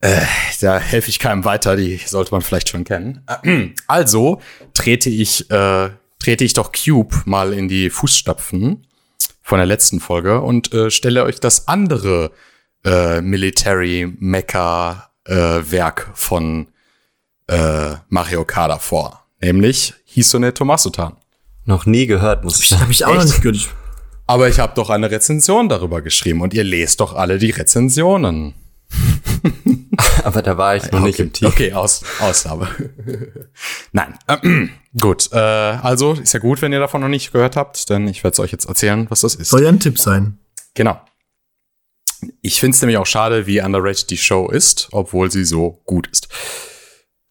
äh, da helfe ich keinem weiter, die sollte man vielleicht schon kennen. Also trete ich, äh, trete ich doch Cube mal in die Fußstapfen von der letzten Folge und äh, stelle euch das andere äh, Military Mecha äh, Werk von äh, Mario Kada vor, nämlich Hisone Tomasutan. Noch nie gehört, muss ich sagen. Hab ich auch noch nicht gehört. Aber ich habe doch eine Rezension darüber geschrieben und ihr lest doch alle die Rezensionen. Aber da war ich noch okay, nicht im Team. Okay, aus, Ausnahme. Nein. Ähm, gut, äh, also ist ja gut, wenn ihr davon noch nicht gehört habt, denn ich werde es euch jetzt erzählen, was das ist. Soll ja ein Tipp sein. Genau. Ich finde es nämlich auch schade, wie underrated die Show ist, obwohl sie so gut ist.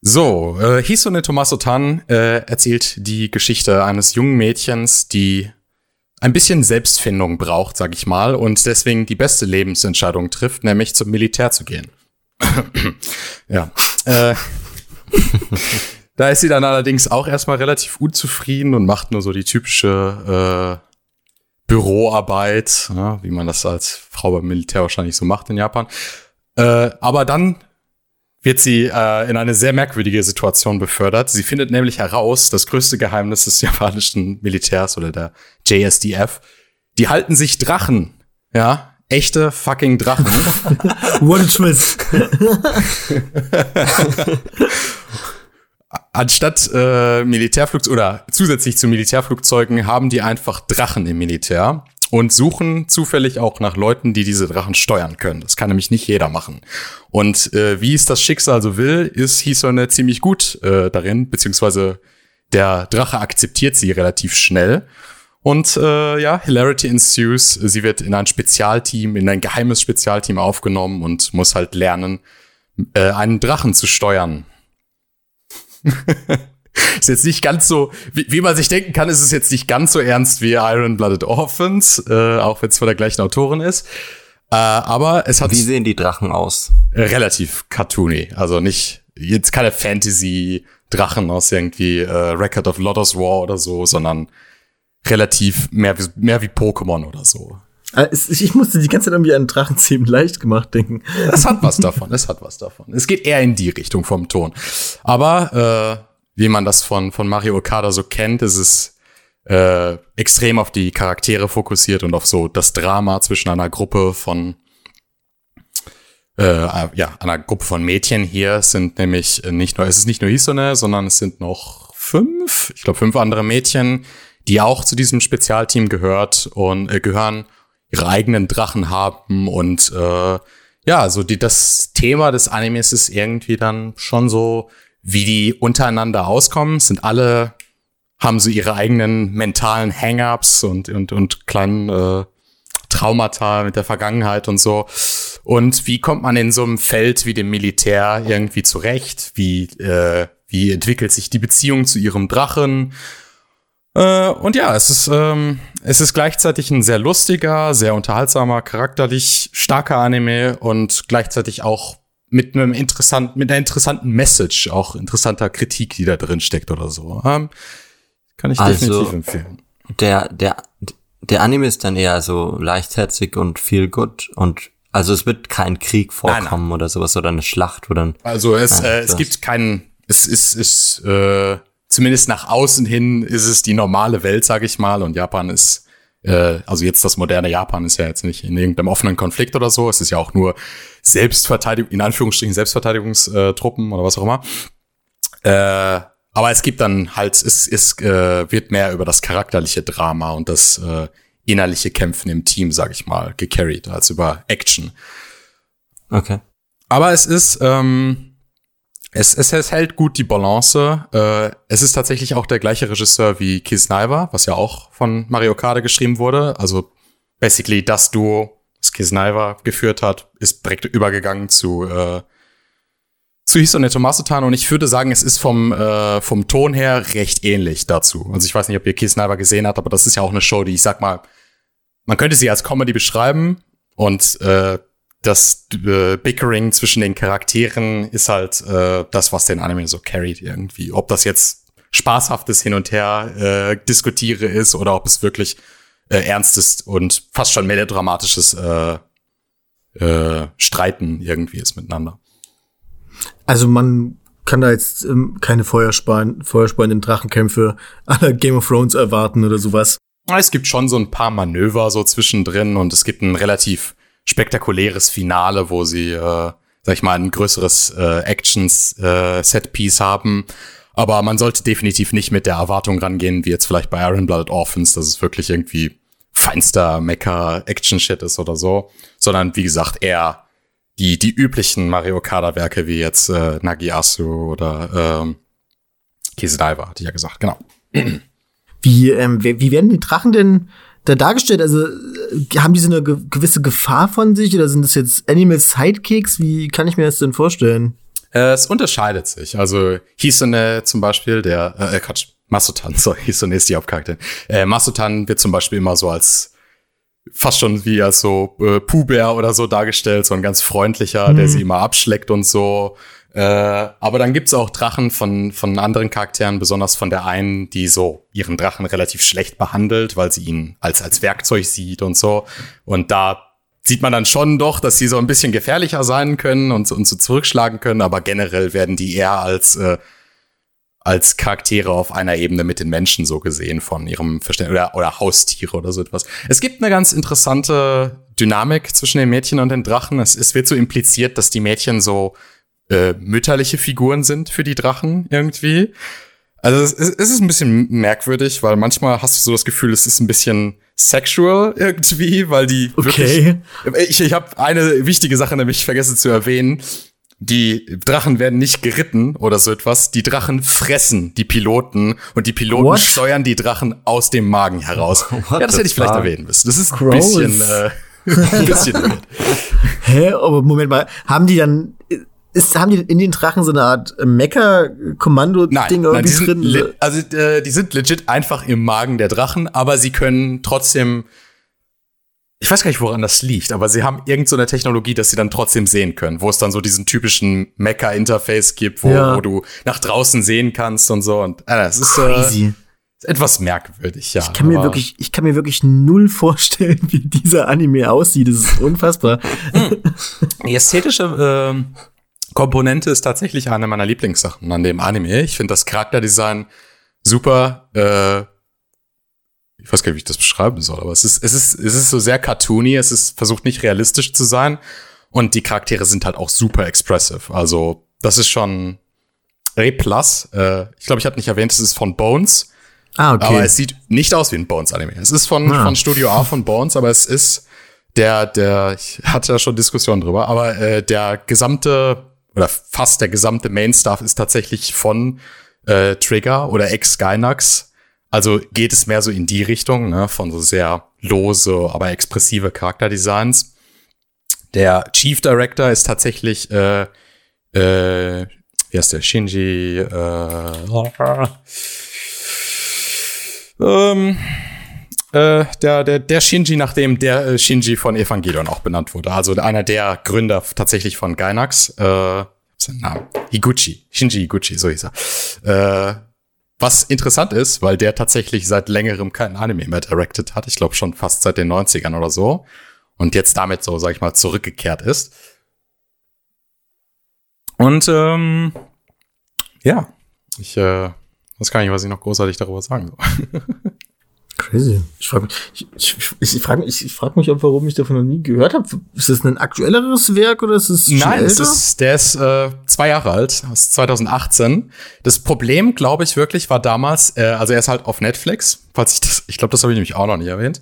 So, äh, Hisone Tommaso Tan äh, erzählt die Geschichte eines jungen Mädchens, die ein bisschen Selbstfindung braucht, sag ich mal, und deswegen die beste Lebensentscheidung trifft, nämlich zum Militär zu gehen. ja. Äh, da ist sie dann allerdings auch erstmal relativ unzufrieden und macht nur so die typische äh, Büroarbeit, ja, wie man das als Frau beim Militär wahrscheinlich so macht in Japan. Äh, aber dann wird sie äh, in eine sehr merkwürdige Situation befördert. Sie findet nämlich heraus, das größte Geheimnis des japanischen Militärs oder der JSDF, die halten sich Drachen. Ja, echte fucking Drachen. What a twist. Anstatt äh, Militärflugzeuge oder zusätzlich zu Militärflugzeugen haben die einfach Drachen im Militär und suchen zufällig auch nach Leuten, die diese Drachen steuern können. Das kann nämlich nicht jeder machen. Und äh, wie es das Schicksal so will, ist Hisone ziemlich gut äh, darin, beziehungsweise der Drache akzeptiert sie relativ schnell. Und äh, ja, Hilarity ensues. Sie wird in ein Spezialteam, in ein geheimes Spezialteam aufgenommen und muss halt lernen, äh, einen Drachen zu steuern. ist jetzt nicht ganz so, wie, wie, man sich denken kann, ist es jetzt nicht ganz so ernst wie Iron Blooded Orphans, äh, auch wenn es von der gleichen Autorin ist. Äh, aber es hat. Wie sehen die Drachen aus? Relativ cartoony. Also nicht, jetzt keine Fantasy-Drachen aus irgendwie äh, Record of Lotus War oder so, sondern relativ mehr, wie, mehr wie Pokémon oder so. Äh, ich musste die ganze Zeit irgendwie an Drachenzähmen leicht gemacht denken. Es hat was davon, es hat was davon. Es geht eher in die Richtung vom Ton. Aber äh, wie man das von, von Mario Okada so kennt, ist es äh, extrem auf die Charaktere fokussiert und auf so das Drama zwischen einer Gruppe von äh, ja, einer Gruppe von Mädchen. Hier sind nämlich nicht nur, es ist nicht nur Hisone, sondern es sind noch fünf, ich glaube fünf andere Mädchen, die auch zu diesem Spezialteam gehört und äh, gehören, ihre eigenen Drachen haben und äh, ja, so die das Thema des Animes ist irgendwie dann schon so wie die untereinander auskommen, sind alle, haben so ihre eigenen mentalen Hang-ups und, und, und kleinen äh, Traumata mit der Vergangenheit und so. Und wie kommt man in so einem Feld wie dem Militär irgendwie zurecht? Wie, äh, wie entwickelt sich die Beziehung zu ihrem Drachen? Äh, und ja, es ist, ähm, es ist gleichzeitig ein sehr lustiger, sehr unterhaltsamer, charakterlich starker Anime und gleichzeitig auch mit einem interessanten, mit einer interessanten Message, auch interessanter Kritik, die da drin steckt oder so. Ähm, kann ich also, definitiv empfehlen. Der, der, der Anime ist dann eher so leichtherzig und feel good und also es wird kein Krieg vorkommen nein, nein. oder sowas oder eine Schlacht oder ein, Also es, nein, äh, es gibt keinen, es ist, ist äh, zumindest nach außen hin ist es die normale Welt, sag ich mal, und Japan ist äh, also jetzt das moderne Japan ist ja jetzt nicht in irgendeinem offenen Konflikt oder so. Es ist ja auch nur Selbstverteidigung, in Anführungsstrichen Selbstverteidigungstruppen oder was auch immer. Äh, aber es gibt dann halt, es, es äh, wird mehr über das charakterliche Drama und das äh, innerliche Kämpfen im Team, sag ich mal, gecarried, als über Action. Okay. Aber es ist, ähm, es, es, es hält gut die Balance. Äh, es ist tatsächlich auch der gleiche Regisseur wie Keith Sniper, was ja auch von Mario Kade geschrieben wurde. Also basically das Duo, das Keith Sniper geführt hat, ist direkt übergegangen zu äh, zu Hisone Tomasutan und ich würde sagen, es ist vom, äh, vom Ton her recht ähnlich dazu. Also ich weiß nicht, ob ihr Keith Sniper gesehen habt, aber das ist ja auch eine Show, die ich sag mal, man könnte sie als Comedy beschreiben und äh, das äh, Bickering zwischen den Charakteren ist halt äh, das, was den Anime so carried irgendwie. Ob das jetzt spaßhaftes Hin und Her äh, diskutiere ist oder ob es wirklich äh, ernstes und fast schon melodramatisches äh, äh, Streiten irgendwie ist miteinander. Also man kann da jetzt ähm, keine Feuersparen, feuerspannenden Drachenkämpfe aller Game of Thrones erwarten oder sowas. Es gibt schon so ein paar Manöver so zwischendrin und es gibt ein relativ spektakuläres Finale, wo sie, äh, sag ich mal, ein größeres äh, Actions-Set-Piece äh, haben. Aber man sollte definitiv nicht mit der Erwartung rangehen, wie jetzt vielleicht bei Iron Blooded Orphans, dass es wirklich irgendwie feinster Mecha-Action-Shit ist oder so, sondern wie gesagt eher die, die üblichen Mario Kart-Werke wie jetzt äh, Nagiasu oder ähm, Kisedaiwa, hatte ich ja gesagt, genau. Wie, ähm, wie werden die Drachen denn da dargestellt? Also äh, haben die so eine ge gewisse Gefahr von sich oder sind das jetzt Animal Sidekicks? Wie kann ich mir das denn vorstellen? Äh, es unterscheidet sich. Also Hisone zum Beispiel, der, äh, Quatsch, Masutan, sorry, Hisone ist die Hauptcharakter. Äh, Masutan wird zum Beispiel immer so als fast schon wie als so äh, Puhbär oder so dargestellt, so ein ganz freundlicher, mhm. der sie immer abschleckt und so. Äh, aber dann gibt's auch Drachen von, von anderen Charakteren, besonders von der einen, die so ihren Drachen relativ schlecht behandelt, weil sie ihn als, als Werkzeug sieht und so. Und da sieht man dann schon doch, dass sie so ein bisschen gefährlicher sein können und, und so zurückschlagen können, aber generell werden die eher als äh, als Charaktere auf einer Ebene mit den Menschen so gesehen von ihrem Verständnis oder, oder Haustiere oder so etwas. Es gibt eine ganz interessante Dynamik zwischen den Mädchen und den Drachen. Es, es wird so impliziert, dass die Mädchen so äh, mütterliche Figuren sind für die Drachen irgendwie. Also es, es ist ein bisschen merkwürdig, weil manchmal hast du so das Gefühl, es ist ein bisschen sexual irgendwie, weil die okay. wirklich. Ich, ich habe eine wichtige Sache nämlich vergessen zu erwähnen die Drachen werden nicht geritten oder so etwas. Die Drachen fressen die Piloten und die Piloten What? steuern die Drachen aus dem Magen heraus. What ja, das hätte ich vielleicht erwähnen müssen. Das ist ein Gross. bisschen, äh, ein bisschen Hä? Aber Moment mal, haben die dann ist, haben die in den Drachen so eine Art Mecha-Kommando-Ding irgendwie drin? Also äh, die sind legit einfach im Magen der Drachen, aber sie können trotzdem ich weiß gar nicht, woran das liegt, aber sie haben irgend so eine Technologie, dass sie dann trotzdem sehen können, wo es dann so diesen typischen Mecha-Interface gibt, wo, ja. wo, du nach draußen sehen kannst und so. Und äh, es ist, äh, etwas merkwürdig, ja. Ich kann mir wirklich, ich kann mir wirklich null vorstellen, wie dieser Anime aussieht. Das ist unfassbar. Die ästhetische äh, Komponente ist tatsächlich eine meiner Lieblingssachen an dem Anime. Ich finde das Charakterdesign super. Äh, ich weiß gar nicht, wie ich das beschreiben soll, aber es ist, es ist, es ist so sehr cartoony, es ist versucht nicht realistisch zu sein und die Charaktere sind halt auch super expressive. Also, das ist schon A+. Äh, ich glaube, ich hatte nicht erwähnt, es ist von Bones. Ah, okay. Aber es sieht nicht aus wie ein Bones-Anime. Es ist von, ah. von Studio A von Bones, aber es ist der, der, ich hatte ja schon Diskussionen drüber, aber äh, der gesamte oder fast der gesamte Main-Staff ist tatsächlich von äh, Trigger oder ex-Gynax also geht es mehr so in die Richtung, ne, von so sehr lose, aber expressive Charakterdesigns. Der Chief Director ist tatsächlich, äh, äh, wie heißt der, Shinji, äh, ähm, äh, der, der, der Shinji, nachdem der äh, Shinji von Evangelion auch benannt wurde. Also einer der Gründer tatsächlich von Gainax. Äh, sein Name? Higuchi. Shinji Higuchi, so hieß er. Äh, was interessant ist, weil der tatsächlich seit längerem keinen Anime mehr directed hat. Ich glaube schon fast seit den 90ern oder so. Und jetzt damit so, sag ich mal, zurückgekehrt ist. Und ähm, ja, ich äh, weiß gar nicht, was ich noch großartig darüber sagen soll. Crazy. Ich frage mich, ich, ich, ich frage mich, ich frag mich, warum ich davon noch nie gehört habe. Ist das ein aktuelleres Werk oder ist es Nein, es ist, der ist äh, zwei Jahre alt, aus 2018. Das Problem, glaube ich, wirklich war damals, äh, also er ist halt auf Netflix, falls ich das, ich glaube, das habe ich nämlich auch noch nicht erwähnt.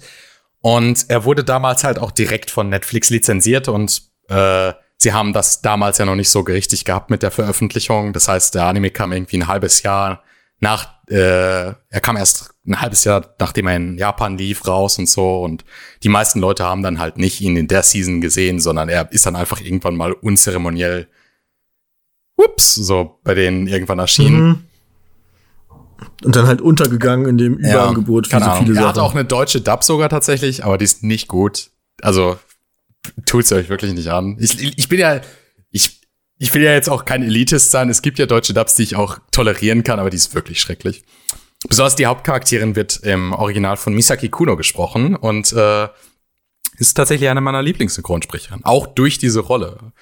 Und er wurde damals halt auch direkt von Netflix lizenziert und äh, sie haben das damals ja noch nicht so richtig gehabt mit der Veröffentlichung. Das heißt, der Anime kam irgendwie ein halbes Jahr nach, äh, er kam erst ein halbes Jahr, nachdem er in Japan lief, raus und so. Und die meisten Leute haben dann halt nicht ihn in der Season gesehen, sondern er ist dann einfach irgendwann mal unzeremoniell, ups, so bei denen irgendwann erschienen. Mhm. Und dann halt untergegangen in dem Überangebot ja, für so viele Sachen. Er hat auch eine deutsche Dub sogar tatsächlich, aber die ist nicht gut. Also tut's euch wirklich nicht an. Ich, ich bin ja, ich, ich will ja jetzt auch kein Elitist sein. Es gibt ja deutsche Dubs, die ich auch tolerieren kann, aber die ist wirklich schrecklich. Besonders die Hauptcharakterin wird im Original von Misaki Kuno gesprochen und äh, ist tatsächlich eine meiner Lieblingssynchronsprecherinnen. Auch durch diese Rolle.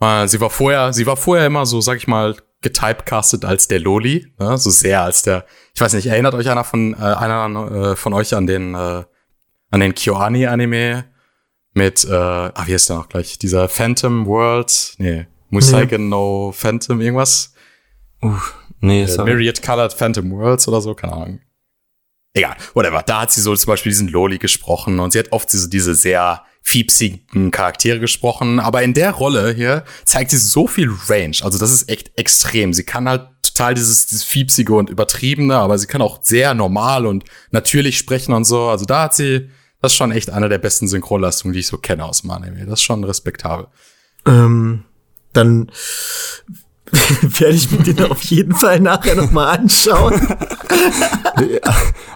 Äh, sie war vorher, sie war vorher immer so, sag ich mal, getypecastet als der Loli, ne? so sehr als der. Ich weiß nicht, erinnert euch einer von äh, einer äh, von euch an den äh, an den Kyoani Anime mit äh, ah wie heißt der noch gleich dieser Phantom World? Nee, Musaigen no Phantom irgendwas? Uh, nee, äh, Myriad Colored Phantom Worlds oder so, keine Ahnung. egal, whatever. Da hat sie so zum Beispiel diesen Loli gesprochen und sie hat oft diese, diese sehr fiepsigen Charaktere gesprochen, aber in der Rolle hier zeigt sie so viel Range. Also das ist echt extrem. Sie kann halt total dieses, dieses fiepsige und übertriebene, aber sie kann auch sehr normal und natürlich sprechen und so. Also da hat sie, das ist schon echt eine der besten Synchronleistungen, die ich so kenne aus dem Anime. Das ist schon respektabel. Ähm, dann werde ich mir den auf jeden Fall nachher noch mal anschauen.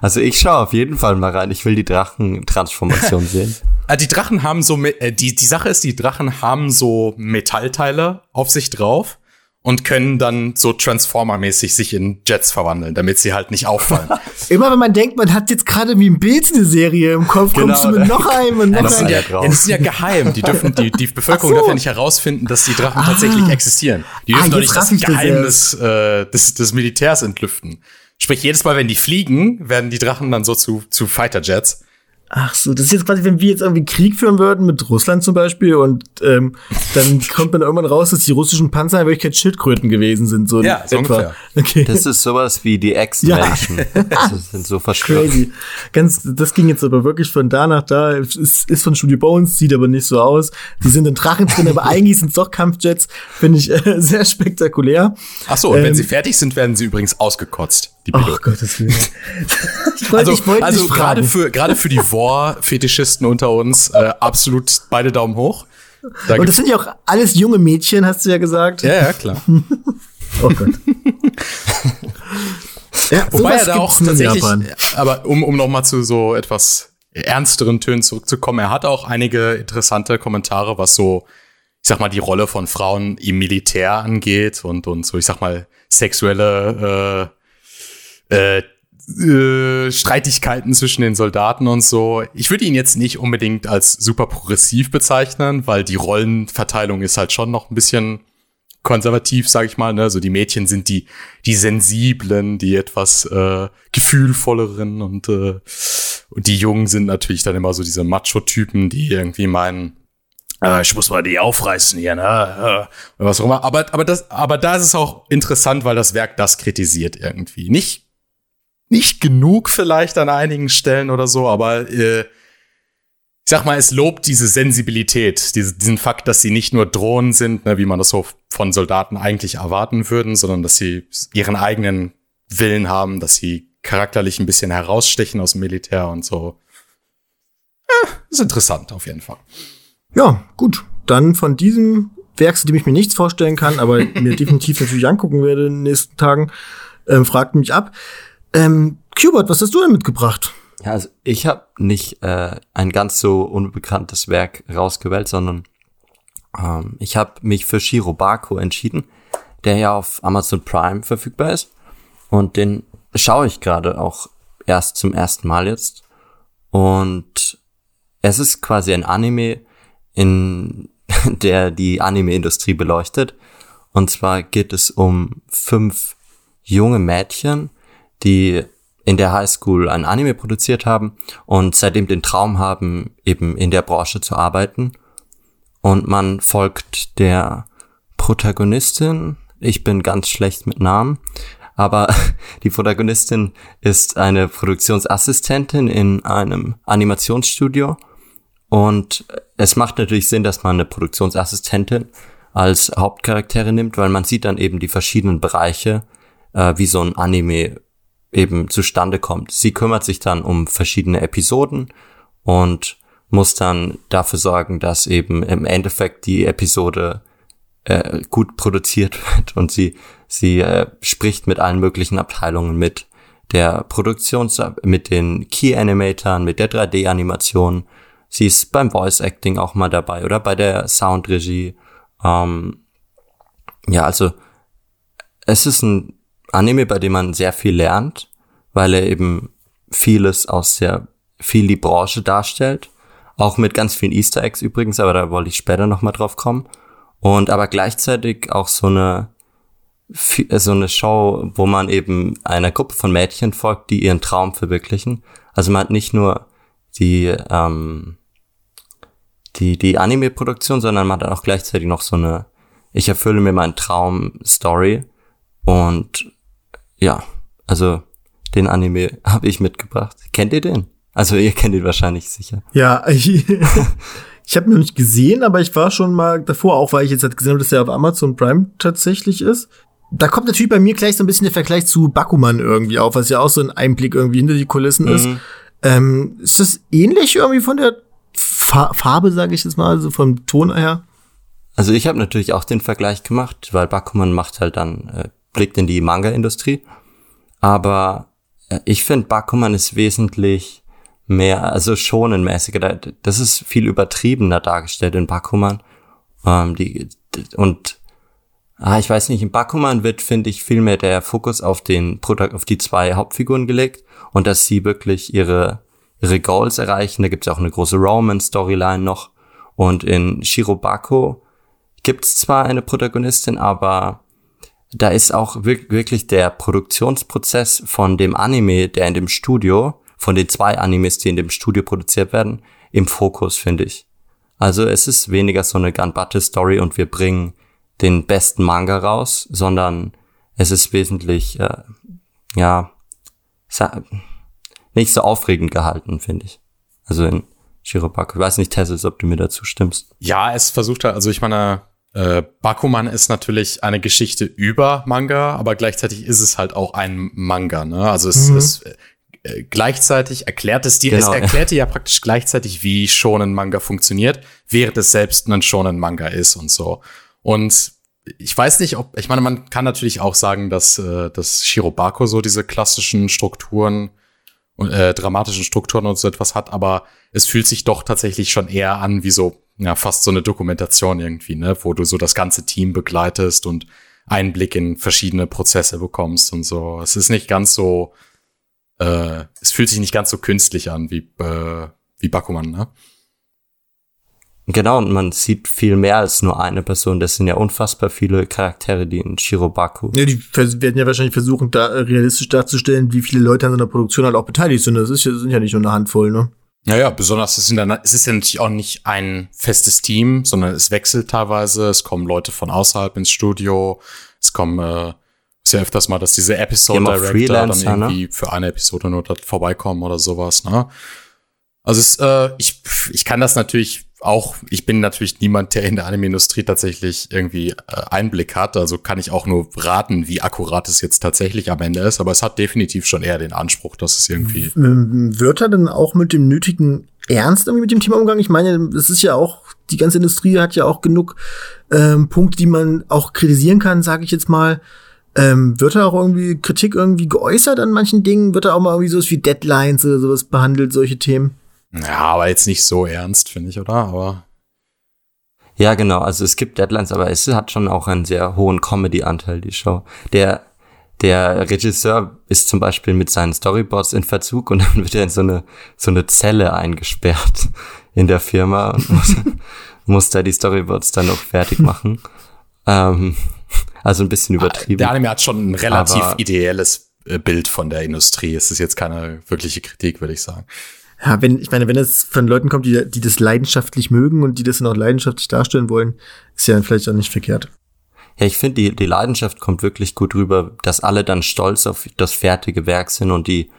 Also ich schaue auf jeden Fall mal rein. Ich will die Drachentransformation sehen. Äh, Die Drachen haben so, äh, die, die Sache ist, die Drachen haben so Metallteile auf sich drauf und können dann so Transformer-mäßig sich in Jets verwandeln, damit sie halt nicht auffallen. Immer wenn man denkt, man hat jetzt gerade wie ein Bild eine Serie im Kopf, Genau, kommst du mit noch einem und noch das, sind einem. ja, ja das ist ja geheim. Die dürfen, die, die Bevölkerung so. darf ja nicht herausfinden, dass die Drachen tatsächlich existieren. Die Ah, dürfen doch jetzt nicht das ich das Geheimnis äh, des, des Militärs entlüften. Sprich, jedes Mal, wenn die fliegen, werden die Drachen dann so zu, zu Fighter-Jets. Ach so, das ist jetzt quasi, wenn wir jetzt irgendwie Krieg führen würden mit Russland zum Beispiel und ähm, dann kommt man irgendwann raus, dass die russischen Panzer in Wirklichkeit Schildkröten gewesen sind. So in Ja, so ungefähr. Okay. Das ist sowas wie die Ex-Menschen. Das sind so verstört. Crazy. Ganz, das ging jetzt aber wirklich von da nach da. Es Ist, ist von Studio Bones, sieht aber nicht so aus. Die sind in Drachen drin, aber eigentlich sind es doch Kampfjets. Finde ich äh, sehr spektakulär. Ach so, und wenn Ähm, sie fertig sind, werden sie übrigens ausgekotzt. Die Ach Piloten. Gottes Willen. wollte Also, ich wollte also gerade für gerade für die War-Fetischisten unter uns äh, absolut beide Daumen hoch. Da Und das sind ja auch alles junge Mädchen, hast du ja gesagt. ja, ja, klar. Oh Gott. ja, Wobei er da auch tatsächlich, Japan. aber um, um noch mal zu so etwas ernsteren Tönen zurückzukommen, er hat auch einige interessante Kommentare, was so, ich sag mal, die Rolle von Frauen im Militär angeht und, und so, ich sag mal, sexuelle äh, äh, äh, Streitigkeiten zwischen den Soldaten und so. Ich würde ihn jetzt nicht unbedingt als super progressiv bezeichnen, weil die Rollenverteilung ist halt schon noch ein bisschen konservativ, sag ich mal. Ne? So die Mädchen sind die die sensiblen, die etwas äh, gefühlvolleren und äh, und die Jungen sind natürlich dann immer so diese Macho-Typen, die irgendwie meinen, äh, ich muss mal die aufreißen hier, ne? Äh, was auch immer. Aber aber das aber da ist es auch interessant, weil das Werk das kritisiert irgendwie. Nicht nicht genug vielleicht an einigen Stellen oder so, aber äh, ich sag mal, es lobt diese Sensibilität, diese, diesen Fakt, dass sie nicht nur Drohnen sind, ne, wie man das so von Soldaten eigentlich erwarten würden, sondern dass sie ihren eigenen Willen haben, dass sie charakterlich ein bisschen herausstechen aus dem Militär und so. Ja, ist interessant auf jeden Fall. Ja, gut. Dann von diesem Werk, zu dem ich mir nichts vorstellen kann, aber mir definitiv natürlich angucken werde in den nächsten Tagen, ähm, fragt mich ab. Ähm, Qbert, was hast du denn mitgebracht? Ja, also ich habe nicht äh, ein ganz so unbekanntes Werk rausgewählt, sondern ähm, ich habe mich für Shirobako entschieden, der ja auf Amazon Prime verfügbar ist. Und den schaue ich gerade auch erst zum ersten Mal jetzt. Und es ist quasi ein Anime, in der die Anime-Industrie beleuchtet. Und zwar geht es um fünf junge Mädchen, die in der Highschool ein Anime produziert haben und seitdem den Traum haben, eben in der Branche zu arbeiten. Und man folgt der Protagonistin. Ich bin ganz schlecht mit Namen, aber die Protagonistin ist eine Produktionsassistentin in einem Animationsstudio. Und es macht natürlich Sinn, dass man eine Produktionsassistentin als Hauptcharaktere nimmt, weil man sieht dann eben die verschiedenen Bereiche, äh, wie so ein Anime eben zustande kommt. Sie kümmert sich dann um verschiedene Episoden und muss dann dafür sorgen, dass eben im Endeffekt die Episode äh, gut produziert wird und sie sie äh, spricht mit allen möglichen Abteilungen mit der Produktions mit den Key Animatoren, mit der 3D Animation. Sie ist beim Voice Acting auch mal dabei oder bei der Soundregie. Ähm, ja, also es ist ein Anime, bei dem man sehr viel lernt, weil er eben vieles aus sehr viel die Branche darstellt. Auch mit ganz vielen Easter Eggs übrigens, aber da wollte ich später nochmal drauf kommen. Und aber gleichzeitig auch so eine, so eine Show, wo man eben einer Gruppe von Mädchen folgt, die ihren Traum verwirklichen. Also man hat nicht nur die, ähm, die, die Anime-Produktion, sondern man hat auch gleichzeitig noch so eine, ich erfülle mir meinen Traum-Story. Und ja, also den Anime habe ich mitgebracht. Kennt ihr den? Also ihr kennt ihn wahrscheinlich sicher. Ja, ich, ich habe ihn noch nicht gesehen, aber ich war schon mal davor, auch weil ich jetzt halt gesehen habe, dass er auf Amazon Prime tatsächlich ist. Da kommt natürlich bei mir gleich so ein bisschen der Vergleich zu Bakuman irgendwie auf, was ja auch so ein Einblick irgendwie hinter die Kulissen mhm. ist. Ähm, ist das ähnlich irgendwie von der Fa Farbe, sage ich jetzt mal, so vom Ton her? Also ich habe natürlich auch den Vergleich gemacht, weil Bakuman macht halt dann, äh, blickt in die Manga-Industrie. Aber äh, ich finde, Bakuman ist wesentlich mehr, also schonenmäßiger. Das ist viel übertriebener dargestellt in Bakuman. Ähm, die, und ah, ich weiß nicht, in Bakuman wird, finde ich, viel mehr der Fokus auf den auf die zwei Hauptfiguren gelegt und dass sie wirklich ihre ihre Goals erreichen. Da gibt es auch eine große Roman-Storyline noch. Und in Shirobako gibt es zwar eine Protagonistin, aber da ist auch wirklich der Produktionsprozess von dem Anime, der in dem Studio, von den zwei Animes, die in dem Studio produziert werden, im Fokus, finde ich. Also es ist weniger so eine Gunbatte-Story und wir bringen den besten Manga raus, sondern es ist wesentlich, äh, ja, nicht so aufregend gehalten, finde ich. Also in Shirobako. Ich weiß nicht, Tessis, ob du mir dazu stimmst. Ja, es versucht halt, also ich meine, äh, Bakuman ist natürlich eine Geschichte über Manga, aber gleichzeitig ist es halt auch ein Manga, ne? Also es mhm. ist äh, gleichzeitig erklärt es dir, genau, es erklärt dir ja praktisch gleichzeitig, wie Shonen Manga funktioniert, während es selbst ein Shonen Manga ist und so. Und ich weiß nicht, ob, ich meine, man kann natürlich auch sagen, dass, äh, dass Shirobako so diese klassischen Strukturen und äh, dramatischen Strukturen und so etwas hat, aber es fühlt sich doch tatsächlich schon eher an wie so, ja, fast so eine Dokumentation irgendwie, ne, wo du so das ganze Team begleitest und Einblick in verschiedene Prozesse bekommst und so. Es ist nicht ganz so, äh, es fühlt sich nicht ganz so künstlich an wie, äh, wie Bakuman, ne? Genau, und man sieht viel mehr als nur eine Person. Das sind ja unfassbar viele Charaktere, die in Shirobaku. Ja, die werden ja wahrscheinlich versuchen, da äh, realistisch darzustellen, wie viele Leute an so einer Produktion halt auch beteiligt sind. Das ist ja, sind ja nicht nur eine Handvoll, ne? Naja, besonders es, sind dann, es ist ja natürlich auch nicht ein festes Team, sondern es wechselt teilweise. Es kommen Leute von außerhalb ins Studio. Es kommen äh, ist ja öfters mal, dass diese Episode Director dann ne? irgendwie ne? für eine Episode nur dort vorbeikommen oder sowas. Ne? Also es, äh, ich, ich kann das natürlich auch, ich bin natürlich niemand, der in der Anime-Industrie tatsächlich irgendwie äh, Einblick hat. Also kann ich auch nur raten, wie akkurat es jetzt tatsächlich am Ende ist. Aber es hat definitiv schon eher den Anspruch, dass es irgendwie. Wird er denn auch mit dem nötigen Ernst irgendwie mit dem Thema umgegangen? Ich meine, es ist ja auch, die ganze Industrie hat ja auch genug ähm, Punkte, die man auch kritisieren kann, sage ich jetzt mal. Ähm, wird da auch irgendwie Kritik irgendwie geäußert an manchen Dingen? Wird da auch mal irgendwie sowas wie Deadlines oder sowas behandelt, solche Themen? Ja, aber jetzt nicht so ernst, finde ich, oder? Aber. Ja, genau. Also es gibt Deadlines, aber es hat schon auch einen sehr hohen Comedy-Anteil, die Show. Der, der Regisseur ist zum Beispiel mit seinen Storyboards in Verzug und dann wird er in so eine, so eine Zelle eingesperrt in der Firma und muss, muss da die Storyboards dann noch fertig machen. ähm, also ein bisschen übertrieben. Der Anime hat schon ein relativ aber, ideelles äh, Bild von der Industrie. Es ist jetzt keine wirkliche Kritik, würde ich sagen. Ja, wenn, ich meine, wenn es von Leuten kommt, die, die das leidenschaftlich mögen und die das dann auch leidenschaftlich darstellen wollen, ist ja vielleicht auch nicht verkehrt. Ja, ich finde, die, die Leidenschaft kommt wirklich gut rüber, dass alle dann stolz auf das fertige Werk sind und die,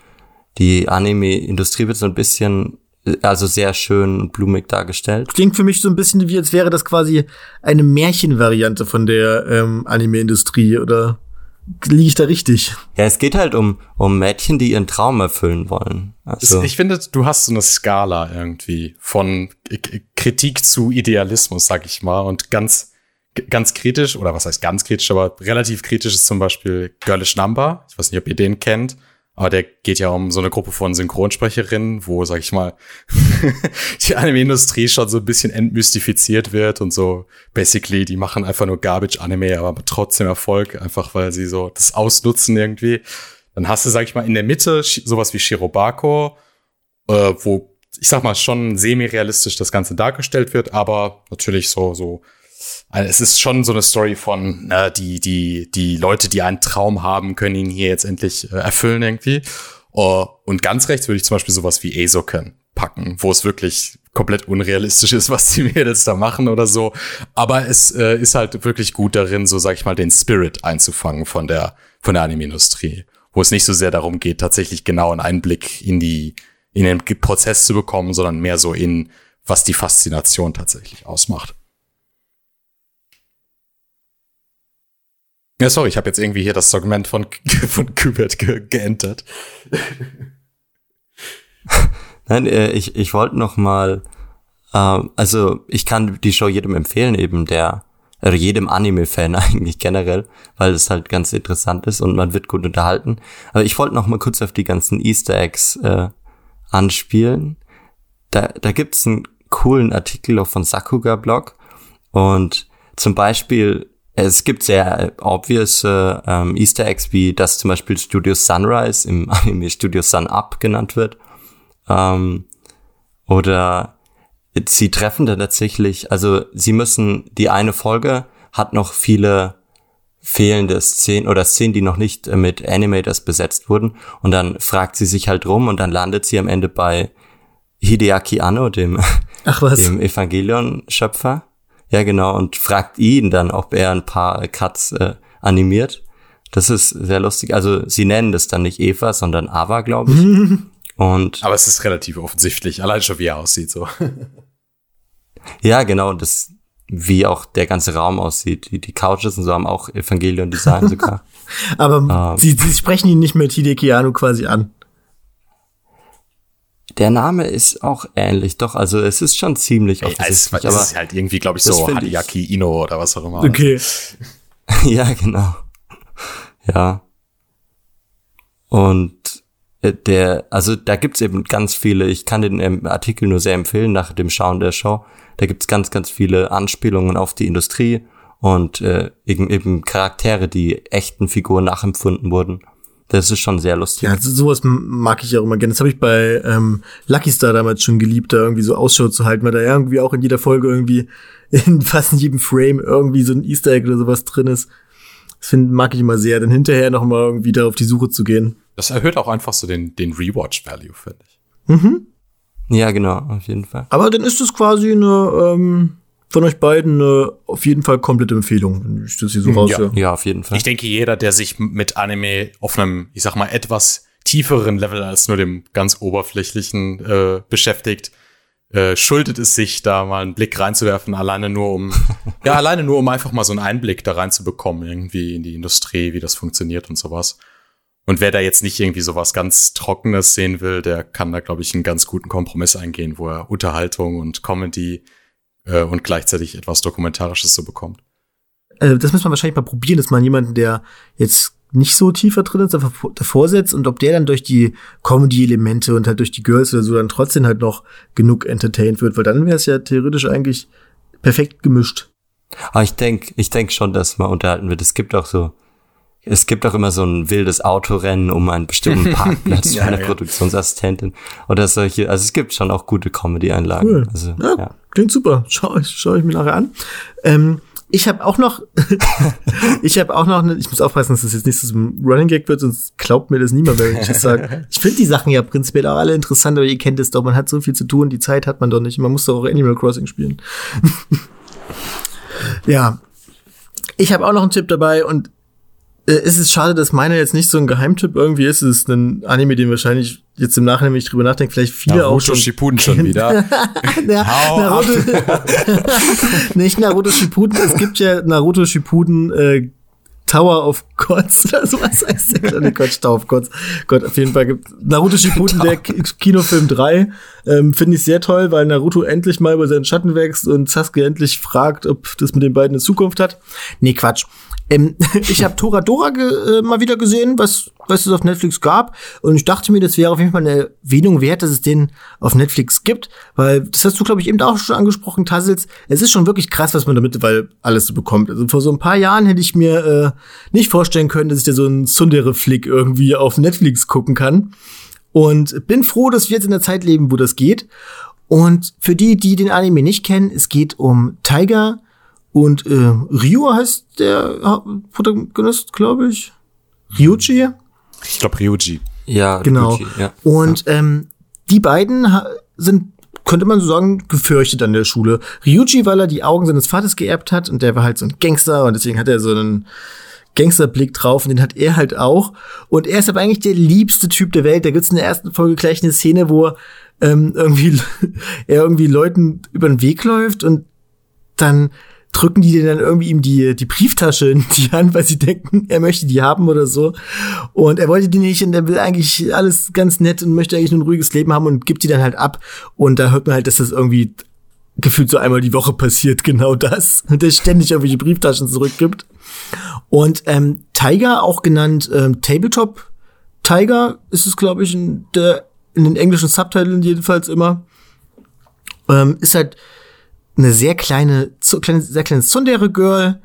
die Anime-Industrie wird so ein bisschen, also sehr schön und blumig dargestellt. Klingt für mich so ein bisschen wie, als wäre das quasi eine Märchenvariante von der ähm, Anime-Industrie, oder? Liege ich da richtig? Ja, es geht halt um, um Mädchen, die ihren Traum erfüllen wollen. Also. Ich finde, du hast so eine Skala irgendwie von Kritik zu Idealismus, sag ich mal, und ganz, ganz kritisch, oder was heißt ganz kritisch, aber relativ kritisch ist zum Beispiel Girlish Number. Ich weiß nicht, ob ihr den kennt. Aber der geht ja um so eine Gruppe von Synchronsprecherinnen, wo, sag ich mal, die Anime-Industrie schon so ein bisschen entmystifiziert wird und so basically, die machen einfach nur Garbage-Anime, aber trotzdem Erfolg, einfach weil sie so das ausnutzen irgendwie. Dann hast du, sag ich mal, in der Mitte sowas wie Shirobako, äh, wo, ich sag mal, schon semi-realistisch das Ganze dargestellt wird, aber natürlich so, so also es ist schon so eine Story von, äh, die, die, die Leute, die einen Traum haben, können ihn hier jetzt endlich äh, erfüllen irgendwie. Uh, und ganz rechts würde ich zum Beispiel sowas wie Esoken packen, wo es wirklich komplett unrealistisch ist, was die Mädels da machen oder so. Aber es äh, ist halt wirklich gut darin, so sag ich mal, den Spirit einzufangen von der, von der Anime-Industrie. wo es nicht so sehr darum geht, tatsächlich genau einen Einblick in die, in den Prozess zu bekommen, sondern mehr so in, was die Faszination tatsächlich ausmacht. Ja, sorry, ich habe jetzt irgendwie hier das Segment von, von Kubert ge geentert. Nein, äh, ich, ich wollte noch mal, äh, also ich kann die Show jedem empfehlen, eben der, oder jedem Anime-Fan eigentlich generell, weil es halt ganz interessant ist und man wird gut unterhalten. Aber ich wollte noch mal kurz auf die ganzen Easter Eggs äh, anspielen. Da, da gibt's einen coolen Artikel auch von Sakuga Blog und zum Beispiel es gibt sehr obvious äh, ähm, Easter Eggs, wie das zum Beispiel Studio Sunrise im Anime Studio Sun Up genannt wird. Ähm, oder sie treffen da tatsächlich, also sie müssen, die eine Folge hat noch viele fehlende Szenen oder Szenen, die noch nicht äh, mit Animators besetzt wurden. Und dann fragt sie sich halt rum und dann landet sie am Ende bei Hideaki Anno, dem, dem Evangelion-Schöpfer. Ja, genau, und fragt ihn dann, ob er ein paar Cuts äh, animiert. Das ist sehr lustig. Also sie nennen das dann nicht Eva, sondern Ava, glaube ich. und Aber es ist relativ offensichtlich, allein schon wie er aussieht so. ja, genau, das wie auch der ganze Raum aussieht. Die, die Couches und so haben auch Evangelion-Design sogar. Aber ähm, sie, sie sprechen ihn nicht mit Hideki Anno quasi an. Der Name ist auch ähnlich, doch, also es ist schon ziemlich offensichtlich. Ja, es, aber es ist halt irgendwie, glaube ich, so Hadiaki Ino oder was auch immer. Okay. ja, genau. Ja. Und äh, der, also da gibt's eben ganz viele, ich kann den ähm, Artikel nur sehr empfehlen nach dem Schauen der Show. Da gibt's ganz, ganz viele Anspielungen auf die Industrie und äh, eben, eben Charaktere, die echten Figuren nachempfunden wurden. Das ist schon sehr lustig. Ja, sowas mag ich auch immer gerne. Das habe ich bei ähm, Lucky Star damals schon geliebt, da irgendwie so Ausschau zu halten, weil da irgendwie auch in jeder Folge irgendwie in fast in jedem Frame irgendwie so ein Easter Egg oder sowas drin ist. Das find, mag ich immer sehr, dann hinterher noch mal irgendwie da auf die Suche zu gehen. Das erhöht auch einfach so den, den Rewatch-Value, finde ich. Mhm. Ja, genau, auf jeden Fall. Aber dann ist es quasi eine, ähm, von euch beiden eine auf jeden Fall komplette Empfehlung, wenn ich das hier so ja. raushöre. Ja, auf jeden Fall. Ich denke, jeder, der sich mit Anime auf einem, ich sag mal, etwas tieferen Level als nur dem ganz oberflächlichen äh, beschäftigt, äh, schuldet es sich, da mal einen Blick reinzuwerfen, alleine nur um, ja, alleine nur um einfach mal so einen Einblick da reinzubekommen, irgendwie in die Industrie, wie das funktioniert und sowas. Und wer da jetzt nicht irgendwie sowas ganz Trockenes sehen will, der kann da, glaube ich, einen ganz guten Kompromiss eingehen, wo er Unterhaltung und Comedy äh, und gleichzeitig etwas Dokumentarisches so bekommt. Äh, das muss man wahrscheinlich mal probieren, dass man jemanden, der jetzt nicht so tiefer drin ist, davor setzt und ob der dann durch die Comedy-Elemente und halt durch die Girls oder so dann trotzdem halt noch genug entertained wird, weil dann wäre es ja theoretisch eigentlich perfekt gemischt. Aber ich denke, ich denk schon, dass man unterhalten wird. Es gibt auch so es gibt auch immer so ein wildes Autorennen um einen bestimmten Parkplatz ja, für eine ja. Produktionsassistentin oder solche. Also es gibt schon auch gute Comedy-Einlagen. Cool. Also, ja, ja, Klingt super. Schau, schau ich mir nachher an. Ähm, ich habe auch noch, ich habe auch noch, eine, ich muss aufpassen, dass das jetzt nicht so ein Running Gag wird, sonst glaubt mir das niemand, wenn ich das sage. Ich finde die Sachen ja prinzipiell auch alle interessant, aber ihr kennt es doch, man hat so viel zu tun, die Zeit hat man doch nicht. Man muss doch auch Animal Crossing spielen. ja. Ich habe auch noch einen Tipp dabei und äh, ist es schade, dass meiner jetzt nicht so ein Geheimtipp irgendwie ist. Es ist ein Anime, den wahrscheinlich jetzt im Nachhinein, wenn ich drüber nachdenke, vielleicht viele Naruto auch schon Shippuden schon wieder. ja, Naruto, nicht Naruto Shippuden. Es gibt ja Naruto Shippuden äh, Tower of Gods oder sowas heißt der. Nee, Quatsch, Tower of Gods. Gott, auf jeden Fall gibt Naruto Shippuden, der Kinofilm 3. Ähm, Finde ich sehr toll, weil Naruto endlich mal über seinen Schatten wächst und Sasuke endlich fragt, ob das mit den beiden eine Zukunft hat. Nee, Quatsch. Ähm, ich habe Toradora äh, mal wieder gesehen, was, was es auf Netflix gab. Und ich dachte mir, das wäre auf jeden Fall eine Erwähnung wert, dass es den auf Netflix gibt. Weil, das hast du, glaube ich, eben auch schon angesprochen, Tassels. Es ist schon wirklich krass, was man damit weil alles so bekommt. Also vor so ein paar Jahren hätte ich mir äh, nicht vorstellen können, dass ich da so einen Sundere-Flick irgendwie auf Netflix gucken kann. Und bin froh, dass wir jetzt in der Zeit leben, wo das geht. Und für die, die den Anime nicht kennen, es geht um Tiger, und äh, Ryu heißt der Protagonist, glaube ich. Ryuji? Ich glaube Ryuji. Ja, genau. Ryuji, ja. Und ähm, die beiden sind könnte man so sagen, gefürchtet an der Schule. Ryuji, weil er die Augen seines Vaters geerbt hat und der war halt so ein Gangster und deswegen hat er so einen Gangsterblick drauf und den hat er halt auch. Und er ist aber eigentlich der liebste Typ der Welt. Da gibt's in der ersten Folge gleich eine Szene, wo er ähm, irgendwie er irgendwie Leuten über den Weg läuft und dann drücken die dann irgendwie ihm die, die Brieftasche in die Hand, weil sie denken, er möchte die haben oder so. Und er wollte die nicht und er will eigentlich alles ganz nett und möchte eigentlich nur ein ruhiges Leben haben und gibt die dann halt ab. Und da hört man halt, dass das irgendwie gefühlt so einmal die Woche passiert, genau das. Und der ständig irgendwelche Brieftaschen zurückgibt. Und ähm, Tiger, auch genannt ähm, Tabletop Tiger, ist es, glaube ich, in, der, in den englischen Subtiteln jedenfalls immer. Ähm, ist halt eine sehr kleine, zu, kleine sehr kleines Tsundere-Girl,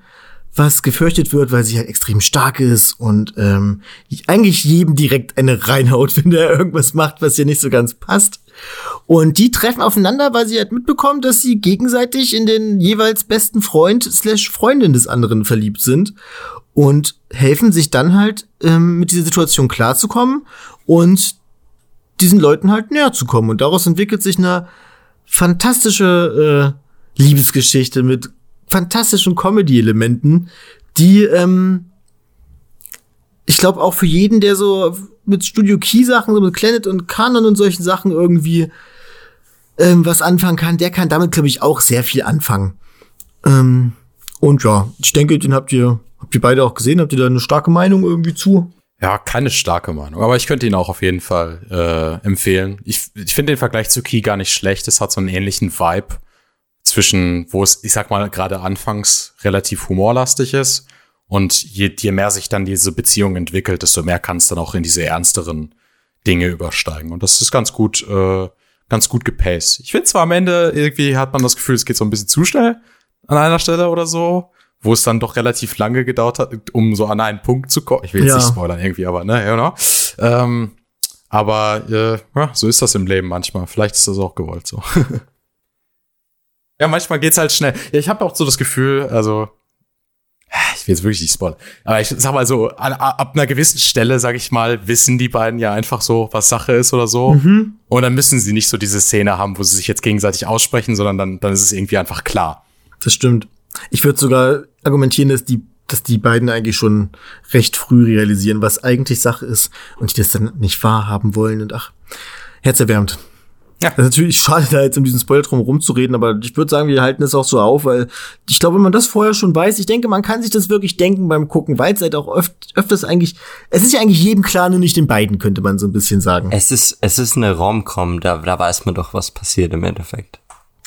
was gefürchtet wird, weil sie halt extrem stark ist und ähm, eigentlich jedem direkt eine reinhaut, wenn der irgendwas macht, was ihr nicht so ganz passt. Und die treffen aufeinander, weil sie halt mitbekommen, dass sie gegenseitig in den jeweils besten Freund slash Freundin des anderen verliebt sind und helfen sich dann halt ähm, mit dieser Situation klarzukommen und diesen Leuten halt näher zu kommen. Und daraus entwickelt sich eine fantastische äh, Liebesgeschichte mit fantastischen Comedy-Elementen, die ähm, ich glaube auch für jeden, der so mit Studio Key Sachen, so mit Planet und Canon und solchen Sachen irgendwie ähm, was anfangen kann, der kann damit glaube ich auch sehr viel anfangen. Ähm, und ja, ich denke, den habt ihr habt ihr beide auch gesehen, habt ihr da eine starke Meinung irgendwie zu? Ja, keine starke Meinung, aber ich könnte ihn auch auf jeden Fall äh, empfehlen. Ich, ich finde den Vergleich zu Key gar nicht schlecht. Es hat so einen ähnlichen Vibe zwischen, wo es, ich sag mal, gerade anfangs relativ humorlastig ist und je, je mehr sich dann diese Beziehung entwickelt, desto mehr kann es dann auch in diese ernsteren Dinge übersteigen. Und das ist ganz gut, äh, ganz gut gepaced. Ich finde zwar am Ende irgendwie hat man das Gefühl, es geht so ein bisschen zu schnell an einer Stelle oder so, wo es dann doch relativ lange gedauert hat, um so an einen Punkt zu kommen. Ich will jetzt ja. nicht spoilern irgendwie, aber ne, ja, genau. Ähm, aber äh, ja, so ist das im Leben manchmal. Vielleicht ist das auch gewollt so. ja, manchmal geht's halt schnell. Ja, ich habe auch so das Gefühl, also ich will jetzt wirklich nicht spoilern. Aber ich sag mal so, an, ab einer gewissen Stelle, sag ich mal, wissen die beiden ja einfach so, was Sache ist oder so. Mhm. Und dann müssen sie nicht so diese Szene haben, wo sie sich jetzt gegenseitig aussprechen, sondern dann, dann ist es irgendwie einfach klar. Das stimmt. Ich würde sogar argumentieren, dass die, dass die beiden eigentlich schon recht früh realisieren, was eigentlich Sache ist und die das dann nicht wahrhaben wollen und ach, herzerwärmt. Ja. Das ist natürlich schade, da jetzt um diesen Spoiler drum rumzureden, aber ich würde sagen, wir halten es auch so auf, weil ich glaube, wenn man das vorher schon weiß, ich denke, man kann sich das wirklich denken beim Gucken, weil es halt auch öf öfters eigentlich, es ist ja eigentlich jedem klar, nur nicht den beiden, könnte man so ein bisschen sagen. Es ist, es ist eine Rom-Com, da, da weiß man doch, was passiert im Endeffekt.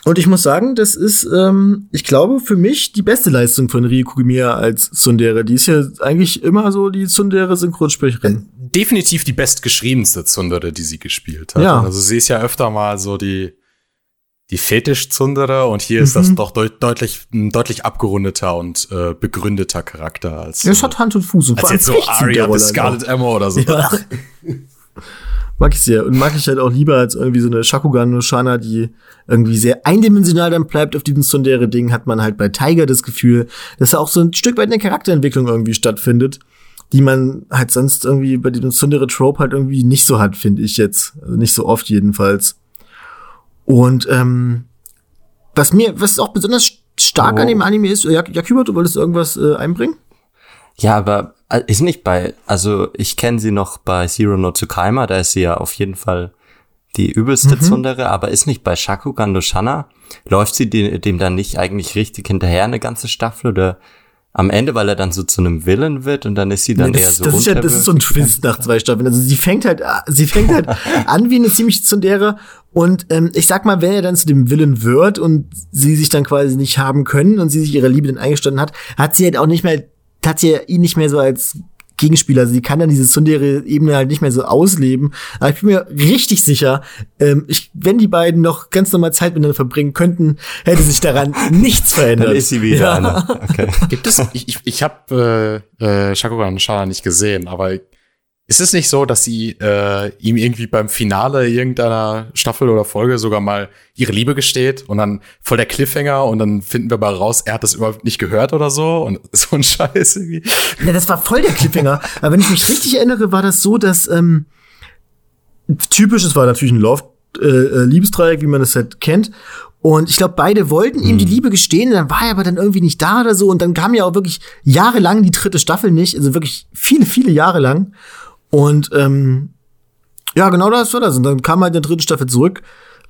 Und ich muss sagen, das ist, ähm, ich glaube, für mich die beste Leistung von Rie Kugimiya als Tsundere. Die ist ja eigentlich immer so die Tsundere Synchronsprecherin. Äh, definitiv die bestgeschriebenste Tsundere, die sie gespielt hat. Ja. Also sie ist ja öfter mal so die, die Fetisch-Tsundere und hier mhm. ist das mhm. doch deut deutlich, ein deutlich abgerundeter und äh, begründeter Charakter als. Ja, es hat Hand und Fuß. Und als jetzt so Arya the Scarlet Ammo oder so. Ja. mag ich sehr. Und mag ich halt auch lieber als irgendwie so eine Shakugan no Shana, die irgendwie sehr eindimensional dann bleibt auf diesem Tsundere-Ding, hat man halt bei Tiger das Gefühl, dass da auch so ein Stück weit eine Charakterentwicklung irgendwie stattfindet, die man halt sonst irgendwie bei diesem Tsundere-Trope halt irgendwie nicht so hat, finde ich jetzt. Also nicht so oft jedenfalls. Und ähm, was mir, was auch besonders stark oh. an dem Anime ist, Jak Jakuba, du wolltest irgendwas äh, einbringen? Ja, aber ist nicht bei, also ich kenne sie noch bei Zero no Tsukaima, da ist sie ja auf jeden Fall die übelste mhm. Zundere, aber ist nicht bei Shakugan no Shana, läuft sie dem, dem dann nicht eigentlich richtig hinterher eine ganze Staffel oder am Ende, weil er dann so zu einem Villain wird und dann ist sie dann nee, eher so das ist, ja, das ist so ein Twist nach zwei Staffeln. Also sie fängt halt, sie fängt halt an wie eine ziemlich Zundere und ähm, ich sag mal, wenn er dann zu dem Villain wird und sie sich dann quasi nicht haben können und sie sich ihrer Liebe dann eingestanden hat, hat sie halt auch nicht mehr hat sie ihn nicht mehr so als Gegenspieler. Also sie kann dann diese Tsundere-Ebene halt nicht mehr so ausleben. Aber ich bin mir richtig sicher, ähm, ich, wenn die beiden noch ganz normal Zeit miteinander verbringen könnten, hätte sich daran nichts verändert. Dann ist sie wieder ja. eine. Okay. Gibt es, ich, ich, ich habe äh, äh, Shakugan Shana nicht gesehen, aber ist es nicht so, dass sie äh, ihm irgendwie beim Finale irgendeiner Staffel oder Folge sogar mal ihre Liebe gesteht und dann voll der Cliffhanger und dann finden wir mal raus, er hat das überhaupt nicht gehört oder so und so ein Scheiß irgendwie. Ja, das war voll der Cliffhanger. Aber wenn ich mich richtig erinnere, war das so, dass ähm, typisch, es war natürlich ein Love äh, äh, Liebesdreieck, wie man das halt kennt. Und ich glaube, beide wollten ihm die Liebe gestehen, dann war er aber dann irgendwie nicht da oder so. Und dann kam ja auch wirklich jahrelang die dritte Staffel nicht, also wirklich viele, viele Jahre lang. Und ähm, ja, genau das war das. Und dann kam halt in der dritten Staffel zurück,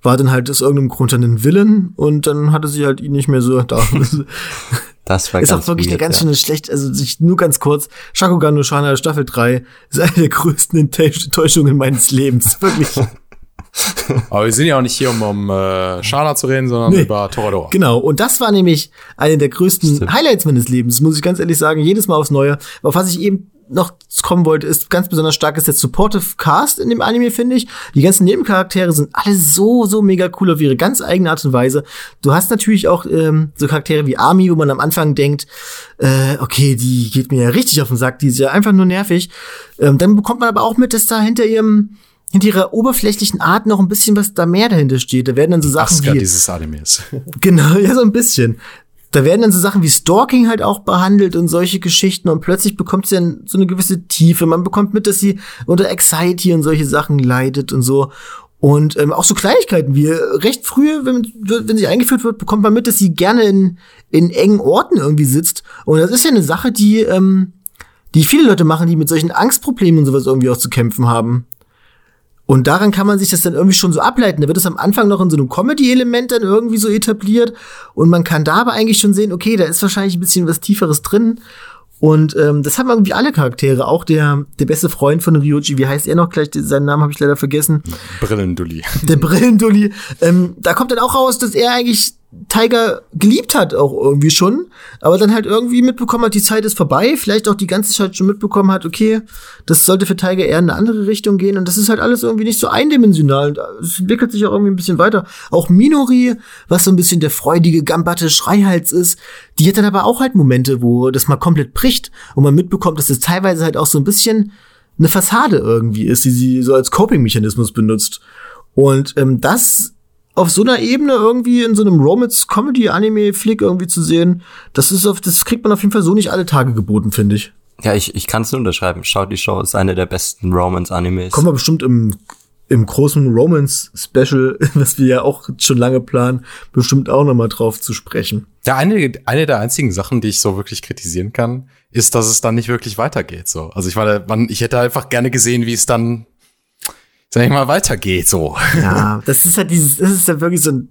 war dann halt aus irgendeinem Grund dann ein Villain und dann hatte sie halt ihn nicht mehr so da. Das war ist ganz auch wirklich eine weird, ganz ja. schöne schlecht, also sich nur ganz kurz. Shakugan no Shana Staffel 3 ist eine der größten Enttäusch- Enttäuschungen meines Lebens. Wirklich. Aber wir sind ja auch nicht hier, um, um äh, Shana zu reden, sondern Nee. über Toradora. Genau. Und das war nämlich eine der größten Stimmt. Highlights meines Lebens, muss ich ganz ehrlich sagen. Jedes Mal aufs Neue. Aber auf was ich eben noch kommen wollte, ist ganz besonders stark ist der Supportive Cast in dem Anime, finde ich. Die ganzen Nebencharaktere sind alle so, so mega cool auf ihre ganz eigene Art und Weise. Du hast natürlich auch ähm, so Charaktere wie Ami, wo man am Anfang denkt, äh, okay, die geht mir ja richtig auf den Sack, die ist ja einfach nur nervig. Ähm, dann bekommt man aber auch mit, dass da hinter ihrem hinter ihrer oberflächlichen Art noch ein bisschen was da mehr dahinter steht. Da werden dann so Sachen Asuka wie dieses Animes. Genau, ja, so ein bisschen. Da werden dann so Sachen wie Stalking halt auch behandelt und solche Geschichten und plötzlich bekommt sie dann so eine gewisse Tiefe. Man bekommt mit, dass sie unter Anxiety und solche Sachen leidet und so. Und ähm, auch so Kleinigkeiten wie äh, recht früh, wenn, wenn sie eingeführt wird, bekommt man mit, dass sie gerne in, in engen Orten irgendwie sitzt. Und das ist ja eine Sache, die, ähm, die viele Leute machen, die mit solchen Angstproblemen und sowas irgendwie auch zu kämpfen haben. Und daran kann man sich das dann irgendwie schon so ableiten. Da wird es am Anfang noch in so einem Comedy-Element dann irgendwie so etabliert. Und man kann da aber eigentlich schon sehen, okay, da ist wahrscheinlich ein bisschen was Tieferes drin. Und ähm, das haben irgendwie alle Charaktere. Auch der, der beste Freund von Ryuji, wie heißt er noch gleich? Seinen Namen habe ich leider vergessen. Brillendulli. Der Brillendulli. Ähm, da kommt dann auch raus, dass er eigentlich Tiger geliebt hat, auch irgendwie schon. Aber dann halt irgendwie mitbekommen hat, die Zeit ist vorbei. Vielleicht auch die ganze Zeit schon mitbekommen hat, okay, das sollte für Tiger eher in eine andere Richtung gehen. Und das ist halt alles irgendwie nicht so eindimensional. Und es entwickelt sich auch irgendwie ein bisschen weiter. Auch Minori, was so ein bisschen der freudige, gambatte Schreihals ist, die hat dann aber auch halt Momente, wo das mal komplett bricht und man mitbekommt, dass es teilweise halt auch so ein bisschen eine Fassade irgendwie ist, die sie so als Coping-Mechanismus benutzt. Und ähm, das auf so einer Ebene irgendwie in so einem Romance-Comedy-Anime-Flick irgendwie zu sehen, das ist auf, das kriegt man auf jeden Fall so nicht alle Tage geboten, finde ich. Ja, ich, ich kann es nur unterschreiben. Schaut die Show, ist eine der besten Romance-Animes. Kommen wir bestimmt im, im großen Romance-Special, was wir ja auch schon lange planen, bestimmt auch noch mal drauf zu sprechen. Ja, eine, eine der einzigen Sachen, die ich so wirklich kritisieren kann, ist, dass es dann nicht wirklich weitergeht. So, also ich war, da- man, ich hätte einfach gerne gesehen, wie es dann, sag ich mal, weitergeht. So. Ja, das ist halt dieses, das ist ja wirklich so ein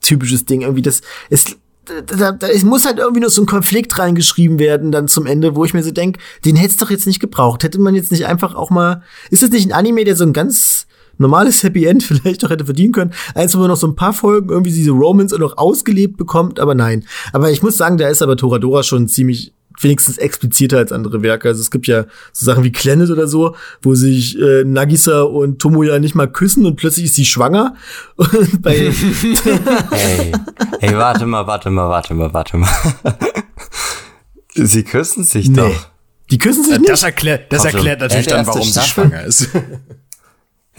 typisches Ding, irgendwie das, es, da, da, es muss halt irgendwie noch so ein Konflikt reingeschrieben werden, dann zum Ende, wo ich mir so denk, den hätte es doch jetzt nicht gebraucht. Hätte man jetzt nicht einfach auch mal, ist das nicht ein Anime, der so ein ganz normales Happy End vielleicht doch hätte verdienen können? Eins, wo man noch so ein paar Folgen irgendwie diese Romans auch noch ausgelebt bekommt, aber nein. Aber ich muss sagen, da ist aber Toradora schon ziemlich wenigstens expliziter als andere Werke. Also es gibt ja so Sachen wie Planet oder so, wo sich äh, Nagisa und Tomoya nicht mal küssen und plötzlich ist sie schwanger. Und bei Hey, hey, warte mal, warte mal, warte mal, warte mal. Sie küssen sich nee, doch. die küssen sich Das nicht. erklärt, das Also, erklärt natürlich dann, warum sie schwanger ist.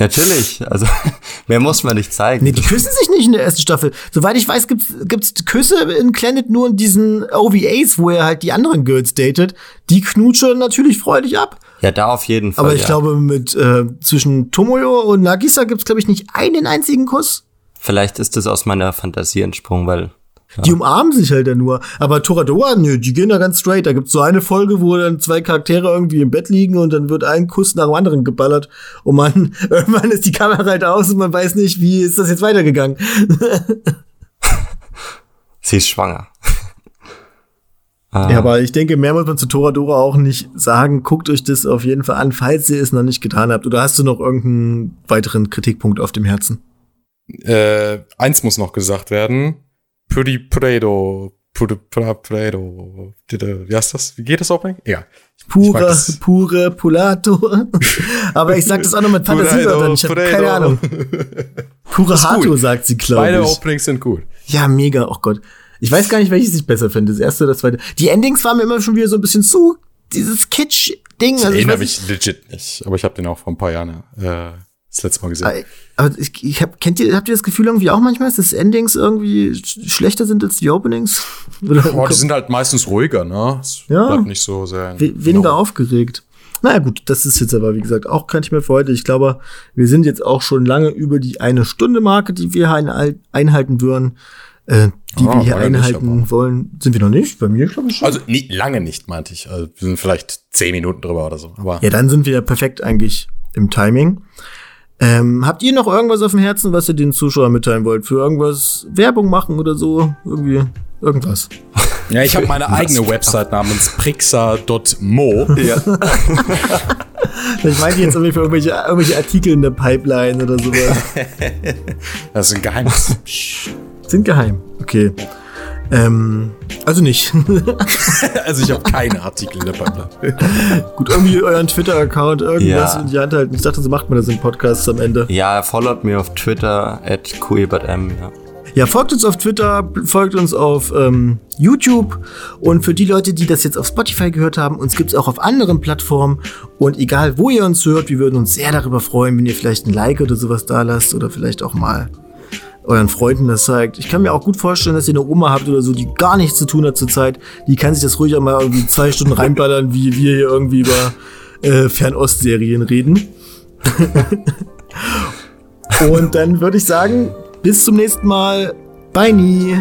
Natürlich, also mehr muss man nicht zeigen. Nee, die küssen sich nicht in der ersten Staffel. Soweit ich weiß, gibt's, gibt's Küsse in Planet nur in diesen OVAs, wo er halt die anderen Girls datet. Die knutschen natürlich freudig ab. ja, da auf jeden Fall. Aber ich ja. glaube, mit äh, zwischen Tomoyo und Nagisa gibt's glaube ich, nicht einen einzigen Kuss. Vielleicht ist das aus meiner Fantasie entsprungen, weil Die umarmen sich halt dann nur. Aber Toradora, nö, die gehen da ganz straight. Da gibt's so eine Folge, wo dann zwei Charaktere irgendwie im Bett liegen und dann wird ein Kuss nach dem anderen geballert. Und man, irgendwann ist die Kamera halt aus und man weiß nicht, wie ist das jetzt weitergegangen. sie ist schwanger. Ja, aber ich denke, mehr muss man zu Toradora auch nicht sagen. Guckt euch das auf jeden Fall an, falls ihr es noch nicht getan habt. Oder hast du noch irgendeinen weiteren Kritikpunkt auf dem Herzen? äh, eins muss noch gesagt werden. Pretty Predo. Pretty Predo. Wie heißt das? Wie geht das Opening? Ja. Pure, pure Pulato. Aber ich sag das auch noch mit Fantasiewörtern. Ich habe keine Ahnung. Pure. Hato, sagt sie, glaube Beide ich. Openings sind gut. Ja, mega, oh Gott. Ich weiß gar nicht, welches ich besser finde, das erste oder das zweite. Die Endings waren mir immer schon wieder so ein bisschen zu, dieses Kitsch-Ding. Ich Also ich erinnere mich legit nicht, aber ich habe den auch vor ein paar Jahren äh, das letzte Mal gesehen. Aber- Aber ich, ich hab, kennt ihr, habt ihr das Gefühl irgendwie auch manchmal, dass Endings irgendwie sch- schlechter sind als die Openings? Oh, die sind halt meistens ruhiger, ne? Es Ja. bleibt nicht so sehr. we weniger aufgeregt. Naja gut, das ist jetzt aber, wie gesagt, auch kein Thema für heute. Ich glaube, wir sind jetzt auch schon lange über die eine Stunde Marke, die wir einhalten würden. Äh, die oh, wir hier einhalten nicht, wollen. Sind wir noch nicht? Bei mir glaube ich schon. Also nie, lange nicht, meinte ich. Also wir sind vielleicht zehn Minuten drüber oder so. Aber ja, dann sind wir ja perfekt eigentlich im Timing. Ähm, habt ihr noch irgendwas auf dem Herzen, was ihr den Zuschauern mitteilen wollt? Für irgendwas Werbung machen oder so? Irgendwie irgendwas. Ja, ich habe meine eigene Website namens prixa.mo. Ja. ich meine jetzt irgendwie für irgendwelche, irgendwelche Artikel in der Pipeline oder sowas. Das ist ein Geheimnis. Sind geheim. Okay. Ähm, also nicht. also ich habe keine Artikel in der Pipeline. Gut, irgendwie euren Twitter-Account, irgendwas ja. in die Hand halten. Ich dachte, so macht man das im Podcast am Ende. Ja, followt mir auf Twitter at QEBM, ja. Ja, folgt uns auf Twitter, folgt uns auf ähm, YouTube und für die Leute, die das jetzt auf Spotify gehört haben, uns gibt's auch auf anderen Plattformen und egal wo ihr uns hört, wir würden uns sehr darüber freuen, wenn ihr vielleicht ein Like oder sowas da lasst oder vielleicht auch mal euren Freunden das zeigt. Ich kann mir auch gut vorstellen, dass ihr eine Oma habt oder so, die gar nichts zu tun hat zurzeit. Die kann sich das ruhig auch mal irgendwie zwei Stunden reinballern, wie wir hier irgendwie über äh, Fernostserien reden. Und dann würde ich sagen, bis zum nächsten Mal. Bye nie.